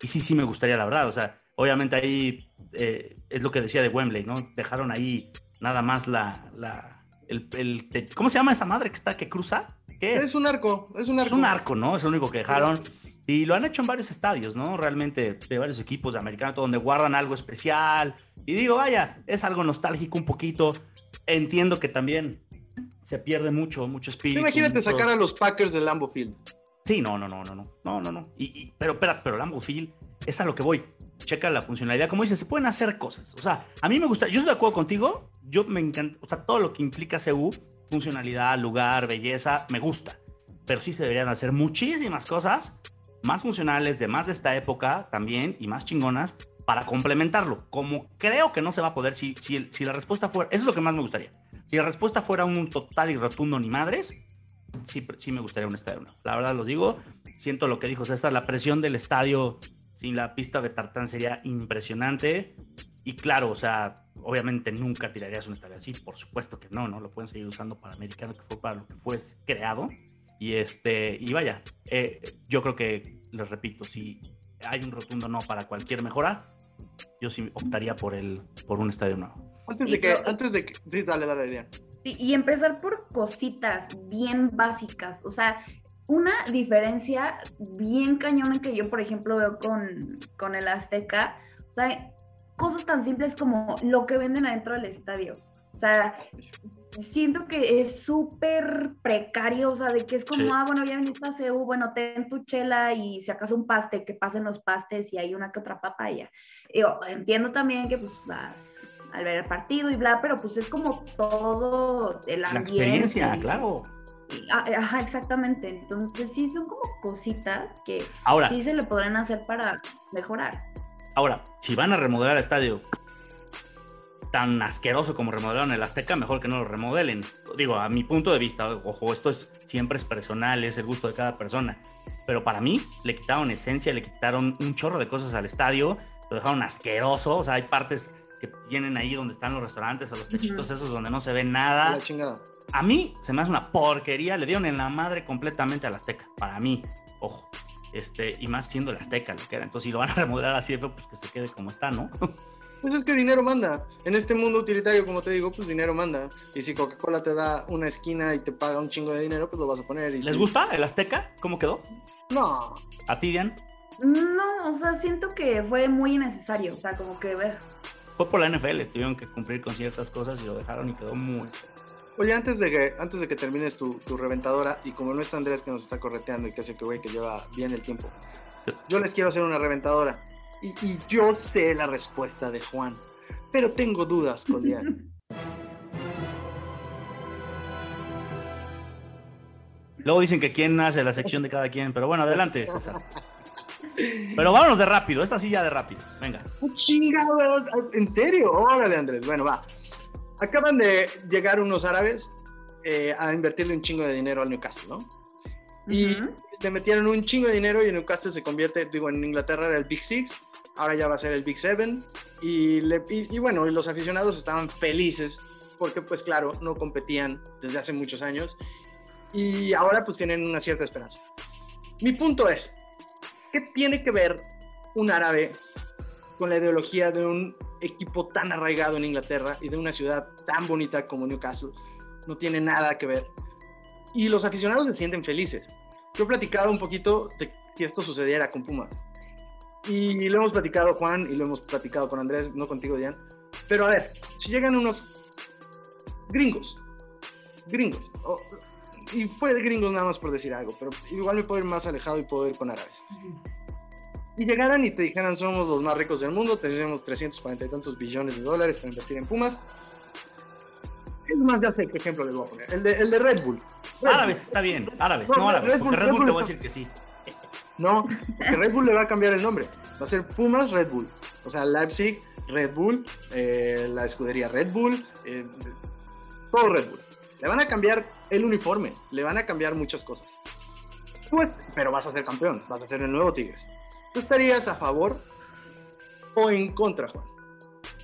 y sí, sí me gustaría, la verdad. O sea, obviamente ahí eh, es lo que decía de Wembley, ¿no? Dejaron ahí nada más la... la el, el te- ¿Cómo se llama esa madre que está, que cruza? ¿Qué es? Es un arco, es un Es arco. un arco, ¿no? Es lo único que dejaron. Y lo han hecho en varios estadios, ¿no? Realmente de varios equipos de americano, donde guardan algo especial. Y digo, vaya, es algo nostálgico un poquito. Entiendo que también se pierde mucho, mucho espíritu. Imagínate mucho- sacar a los Packers del Lambo Field. Sí, no, no, no, no, no, no, no, no. Y, y- pero, espera, pero Lambo Field es a lo que voy. Checa la funcionalidad. Como dices, se pueden hacer cosas. O sea, a mí me gusta, yo estoy de acuerdo contigo. Yo me encanta, o sea, todo lo que implica CU, funcionalidad, lugar, belleza, me gusta. Pero sí se deberían hacer muchísimas cosas más funcionales, de más de esta época también y más chingonas para complementarlo. Como creo que no se va a poder, si, si, si la respuesta fuera, eso es lo que más me gustaría. Si la respuesta fuera un total y rotundo ni madres, sí, sí me gustaría un estadio. La verdad lo digo, siento lo que dijo César, la presión del estadio sin la pista de tartán sería impresionante. Y claro, o sea, obviamente nunca tirarías un estadio así, por supuesto que no, ¿no? Lo pueden seguir usando para americano, que fue para lo que fue creado. Y este, y vaya, eh, yo creo que, les repito, si hay un rotundo no para cualquier mejora, yo sí optaría por el, por un estadio nuevo. Antes de que, antes de que, sí, dale, dale, idea. Sí, y empezar por cositas bien básicas, o sea, una diferencia bien cañona que yo, por ejemplo, veo con, con el Azteca, o sea, cosas tan simples como lo que venden adentro del estadio. O sea, siento que es súper precario, o sea, de que es como, Sí. ah, bueno, ya viniste a CEU, bueno, ten tu chela y si acaso un paste, que pasen los pastes y hay una que otra papaya. Yo entiendo también que pues vas al ver el partido y bla, pero pues es como todo el La ambiente. experiencia, y- claro. Ajá, exactamente. Entonces sí son como cositas que Ahora, sí se le podrán hacer para mejorar. Ahora, si van a remodelar el estadio tan asqueroso como remodelaron el Azteca, mejor que no lo remodelen. Digo, a mi punto de vista, ojo, esto es siempre es personal, es el gusto de cada persona. Pero para mí, le quitaron esencia, le quitaron un chorro de cosas al estadio, lo dejaron asqueroso. O sea, hay partes que tienen ahí donde están los restaurantes o los techitos esos donde no se ve nada. La chingada. A mí se me hace una porquería, le dieron en la madre completamente al Azteca, para mí, ojo. Este, y más siendo el Azteca lo que era. Entonces, si lo van a remodelar así, pues que se quede como está, ¿no? *laughs* Pues es que dinero manda. En este mundo utilitario, como te digo, pues dinero manda. Y si Coca-Cola te da una esquina y te paga un chingo de dinero, pues lo vas a poner. Y ¿Les gusta el Azteca? ¿Cómo quedó? No. ¿A ti, Dian? No, o sea, siento que fue muy innecesario. O sea, como que ver. Fue por la NFL, tuvieron que cumplir con ciertas cosas y lo dejaron y quedó muy... Oye, antes de que, antes de que termines tu, tu reventadora, y como no está Andrés que nos está correteando y que sé que güey que lleva bien el tiempo, yo les quiero hacer una reventadora. Y, y yo sé la respuesta de Juan, pero tengo dudas con Diana. *laughs* Luego dicen que quién hace la sección de cada quien, pero bueno, adelante, César. Pero vámonos de rápido, esta sí ya de rápido. Venga. Chingado, ¿en serio? Órale, Andrés. Bueno, va. Acaban de llegar unos árabes eh, a invertirle un chingo de dinero al Newcastle, ¿no? Y Ujú. le metieron un chingo de dinero y el Newcastle se convierte, digo, en Inglaterra era el Big Six, ahora ya va a ser el Big Seven. Y, le- y, y bueno, los aficionados estaban felices porque, pues claro, no competían desde hace muchos años. y ahora pues tienen una cierta esperanza. Mi punto es, ¿qué tiene que ver un árabe con la ideología de un equipo tan arraigado en Inglaterra y de una ciudad tan bonita como Newcastle? No tiene nada que ver. Y los aficionados se sienten felices. Yo he platicado un poquito de si esto sucediera con Pumas. Y lo hemos platicado Juan y lo hemos platicado con Andrés, no contigo, Diane. Pero a ver, si llegan unos gringos, gringos, y fue de gringos nada más por decir algo, pero igual me puedo ir más alejado y puedo ir con árabes. Y llegaran y te dijeran, somos los más ricos del mundo, tenemos 340 y tantos billones de dólares para invertir en Pumas. Es más, ya sé qué ejemplo les voy a poner. El de, el de Red Bull. árabes, está bien, árabes, no, árabes, porque Red Bull te voy a decir que sí. *laughs* No, porque Red Bull le va a cambiar el nombre. Va a ser Pumas Red Bull. O sea, Leipzig, Red Bull, eh, la escudería Red Bull, eh, todo Red Bull. Le van a cambiar el uniforme, le van a cambiar muchas cosas. Pues, pero vas a ser campeón, vas a ser el nuevo Tigres. ¿Tú estarías a favor o en contra, Juan?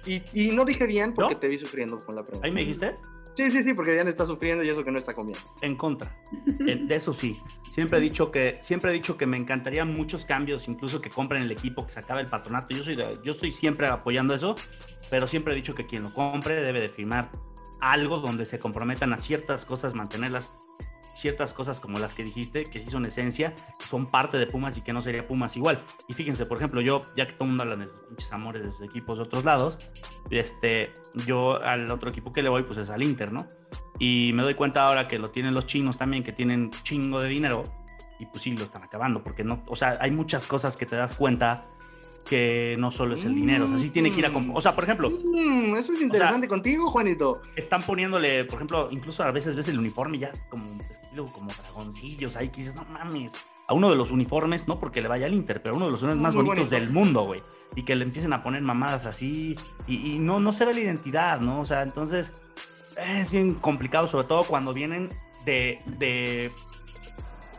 Y, no dije bien porque te vi sufriendo con la pregunta. ¿Ahí me dijiste? Sí, sí, sí, porque Diana está sufriendo y eso que no está comiendo. En contra. *laughs* De eso sí. Siempre he dicho que siempre he dicho que me encantaría muchos cambios, incluso que compren el equipo, que se acabe el patronato. Yo soy yo estoy siempre apoyando eso, pero siempre he dicho que quien lo compre debe de firmar algo donde se comprometan a ciertas cosas, mantenerlas ciertas cosas como las que dijiste, que sí son esencia, son parte de Pumas y que no sería Pumas igual. Y fíjense, por ejemplo, yo, ya que todo el mundo habla de sus pinches amores de sus equipos de otros lados, este, yo al otro equipo que le voy, pues es al Inter, ¿no? Y me doy cuenta ahora que lo tienen los chinos también, que tienen chingo de dinero, y pues sí, lo están acabando, porque no, o sea, hay muchas cosas que te das cuenta que no solo es el dinero, o sea, sí tiene que ir a... O sea, por ejemplo... Mm, eso es interesante contigo, Juanito. Están poniéndole, por ejemplo, incluso a veces ves el uniforme ya como estilo como dragoncillos ahí que dices, no mames, a uno de los uniformes, no porque le vaya al Inter, pero a uno de los uniformes más bonitos del mundo, güey. Y que le empiecen a poner mamadas así y, no, no se ve la identidad, ¿no? O sea, entonces es bien complicado, sobre todo cuando vienen de, de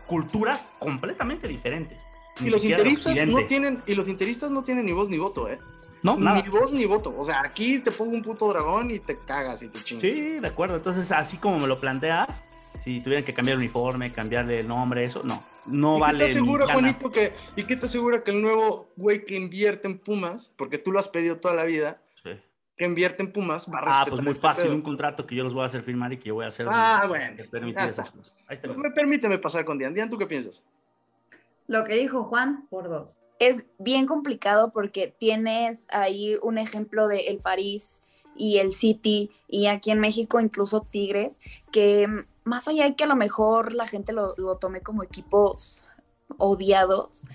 culturas completamente diferentes y los interistas no tienen, y los interistas no tienen ni voz ni voto, ¿eh? No, ni voz ni voto. O sea, aquí te pongo un puto dragón y te cagas y te chingas. Sí, de acuerdo. Entonces, así como me lo planteas, si tuvieran que cambiar el uniforme, cambiarle el nombre, eso, no. No vale. ¿Qué te asegura, Juanito, que, ¿y qué te asegura que el nuevo güey que invierte en Pumas, porque tú lo has pedido toda la vida, que invierte en Pumas va a Ah, pues muy este fácil, un contrato que yo los voy a hacer firmar y que yo voy a hacer. Ah, bueno. esas cosas. Ahí está. Me permíteme pasar con Dian. Dian, ¿tú qué piensas? Lo que dijo Juan por dos. Es bien complicado porque tienes ahí un ejemplo de el París y el City y aquí en México incluso Tigres, que más allá de que a lo mejor la gente lo, tome como equipos odiados,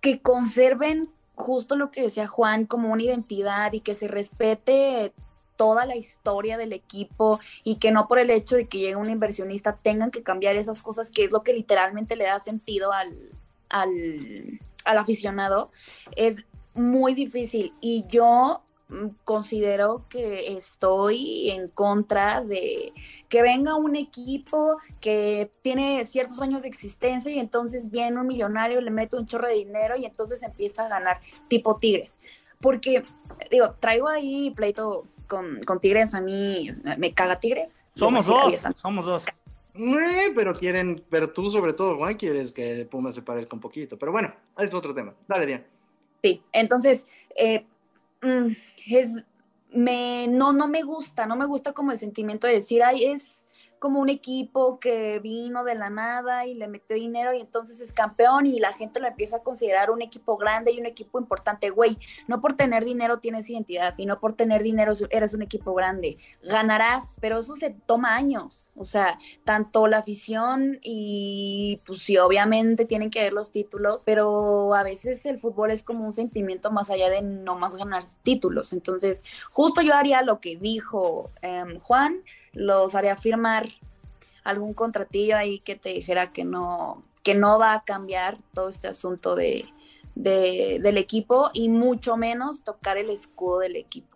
que conserven justo lo que decía Juan como una identidad y que se respete toda la historia del equipo y que no por el hecho de que llegue un inversionista tengan que cambiar esas cosas que es lo que literalmente le da sentido al, al, aficionado es muy difícil. Y yo considero que estoy en contra de que venga un equipo que tiene ciertos años de existencia y entonces viene un millonario, le mete un chorro de dinero y entonces empieza a ganar tipo Tigres. Porque, digo, traigo ahí pleito con, con Tigres, a mí me caga Tigres. Somos dos, somos dos. Eh, pero quieren, pero tú sobre todo, Juan, quieres que Puma se pare con poquito. Pero bueno, es otro tema. Dale, Diana. Sí, entonces, eh, mm, es, me, no, no me gusta, no me gusta como el sentimiento de decir, ay, es como un equipo que vino de la nada y le metió dinero y entonces es campeón y la gente lo empieza a considerar un equipo grande y un equipo importante. Güey, no por tener dinero tienes identidad y no por tener dinero eres un equipo grande. Ganarás, pero eso se toma años. O sea, tanto la afición y pues sí, obviamente tienen que ver los títulos, pero a veces el fútbol es como un sentimiento más allá de no más ganar títulos. Entonces, justo yo haría lo que dijo em, Juan los haría firmar algún contratillo ahí que te dijera que no, que no va a cambiar todo este asunto de, del equipo y mucho menos tocar el escudo del equipo.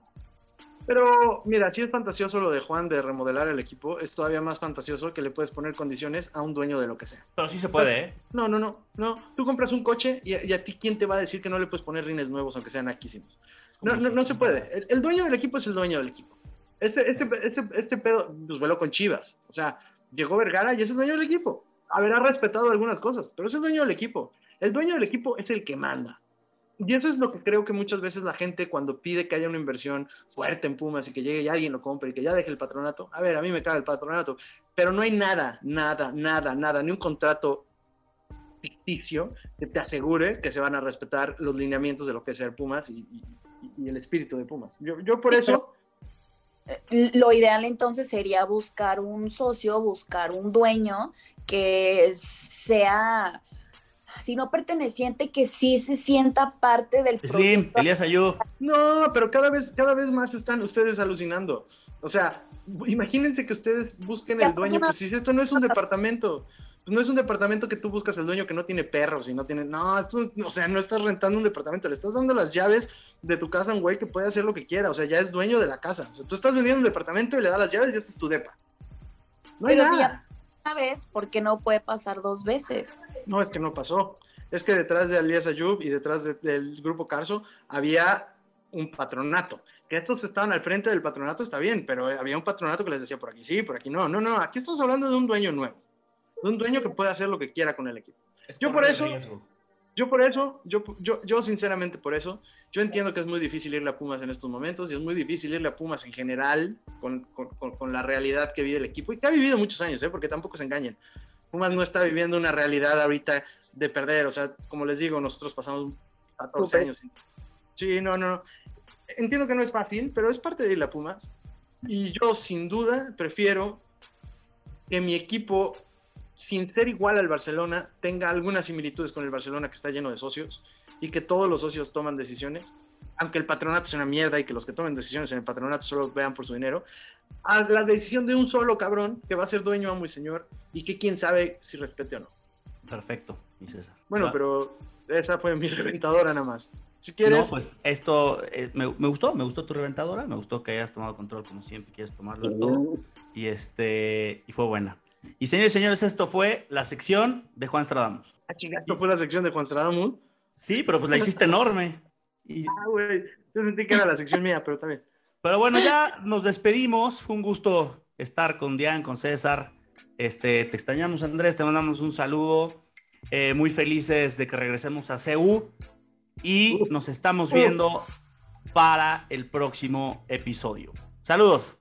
Pero mira, si es fantasioso lo de Juan de remodelar el equipo, es todavía más fantasioso que le puedes poner condiciones a un dueño de lo que sea. Pero sí se puede, ¿eh? No, no, no, no. Tú compras un coche y, a ti quién te va a decir que no le puedes poner rines nuevos aunque sean aquísimos. No, no, no se puede. el, dueño del equipo es el dueño del equipo. Este, este, este, este pedo, pues vuelo con Chivas. O sea, llegó Vergara y es el dueño del equipo. Habrá respetado algunas cosas, pero es el dueño del equipo. El dueño del equipo es el que manda. Y eso es lo que creo que muchas veces la gente cuando pide que haya una inversión fuerte en Pumas y que llegue y alguien lo compre y que ya deje el patronato. A ver, a mí me cae el patronato, pero no hay nada, nada, nada, nada, ni un contrato ficticio que te asegure que se van a respetar los lineamientos de lo que es ser Pumas y, el espíritu de Pumas. Yo, yo por eso... Eh, lo ideal entonces sería buscar un socio, buscar un dueño que sea si no perteneciente, que sí se sienta parte del Slim, Elías Ayú. No, pero cada vez, cada vez más están ustedes alucinando. O sea, imagínense que ustedes busquen el dueño, pues si esto no es un departamento, no es un departamento que tú buscas el dueño que no tiene perros y no tiene, no, o sea, no estás rentando un departamento, le estás dando las llaves de tu casa un güey que puede hacer lo que quiera, o sea, ya es dueño de la casa. O sea, tú estás vendiendo un departamento y le das las llaves y este es tu depa. No hay nada una vez, ¿por qué no puede pasar dos veces? No, es que no pasó. Es que detrás de Alias Ayub y detrás del grupo Carso había un patronato. Que estos estaban al frente del patronato está bien, pero había un patronato que les decía por aquí sí, por aquí no. No, no, aquí estamos hablando de un dueño nuevo. De un dueño que puede hacer lo que quiera con el equipo. Yo por eso, yo por eso, yo, yo, yo sinceramente por eso, yo entiendo que es muy difícil irle a Pumas en estos momentos y es muy difícil irle a Pumas en general con, con, con, la realidad que vive el equipo y que ha vivido muchos años, ¿eh? porque tampoco se engañen. Pumas no está viviendo una realidad ahorita de perder, o sea, como les digo, nosotros pasamos 14 años. Sí, no, no, entiendo que no es fácil, pero es parte de irle a Pumas y yo sin duda prefiero que mi equipo sin ser igual al Barcelona, tenga algunas similitudes con el Barcelona que está lleno de socios y que todos los socios toman decisiones, aunque el patronato sea una mierda y que los que tomen decisiones en el patronato solo vean por su dinero, a la decisión de un solo cabrón que va a ser dueño, amo y señor y que quién sabe si respete o no. Perfecto, mi César. Bueno, pero esa fue mi *laughs* reventadora nada más. Si quieres. No, pues esto eh, me, gustó, me gustó tu reventadora, me gustó que hayas tomado control como siempre quieres tomarlo todo. Y este, y fue buena. Y señores y señores, esto fue la sección de Juan Stradamus. Ah, ¿esto fue la sección de Juan Stradamus? Sí, pero pues la hiciste enorme. Ah, güey, yo sentí que era la sección mía, pero también. Pero bueno, ya nos despedimos. Fue un gusto estar con Diane, con César. Este, te extrañamos, Andrés, te mandamos un saludo. Eh, muy felices de que regresemos a CU y nos estamos viendo para el próximo episodio. Saludos.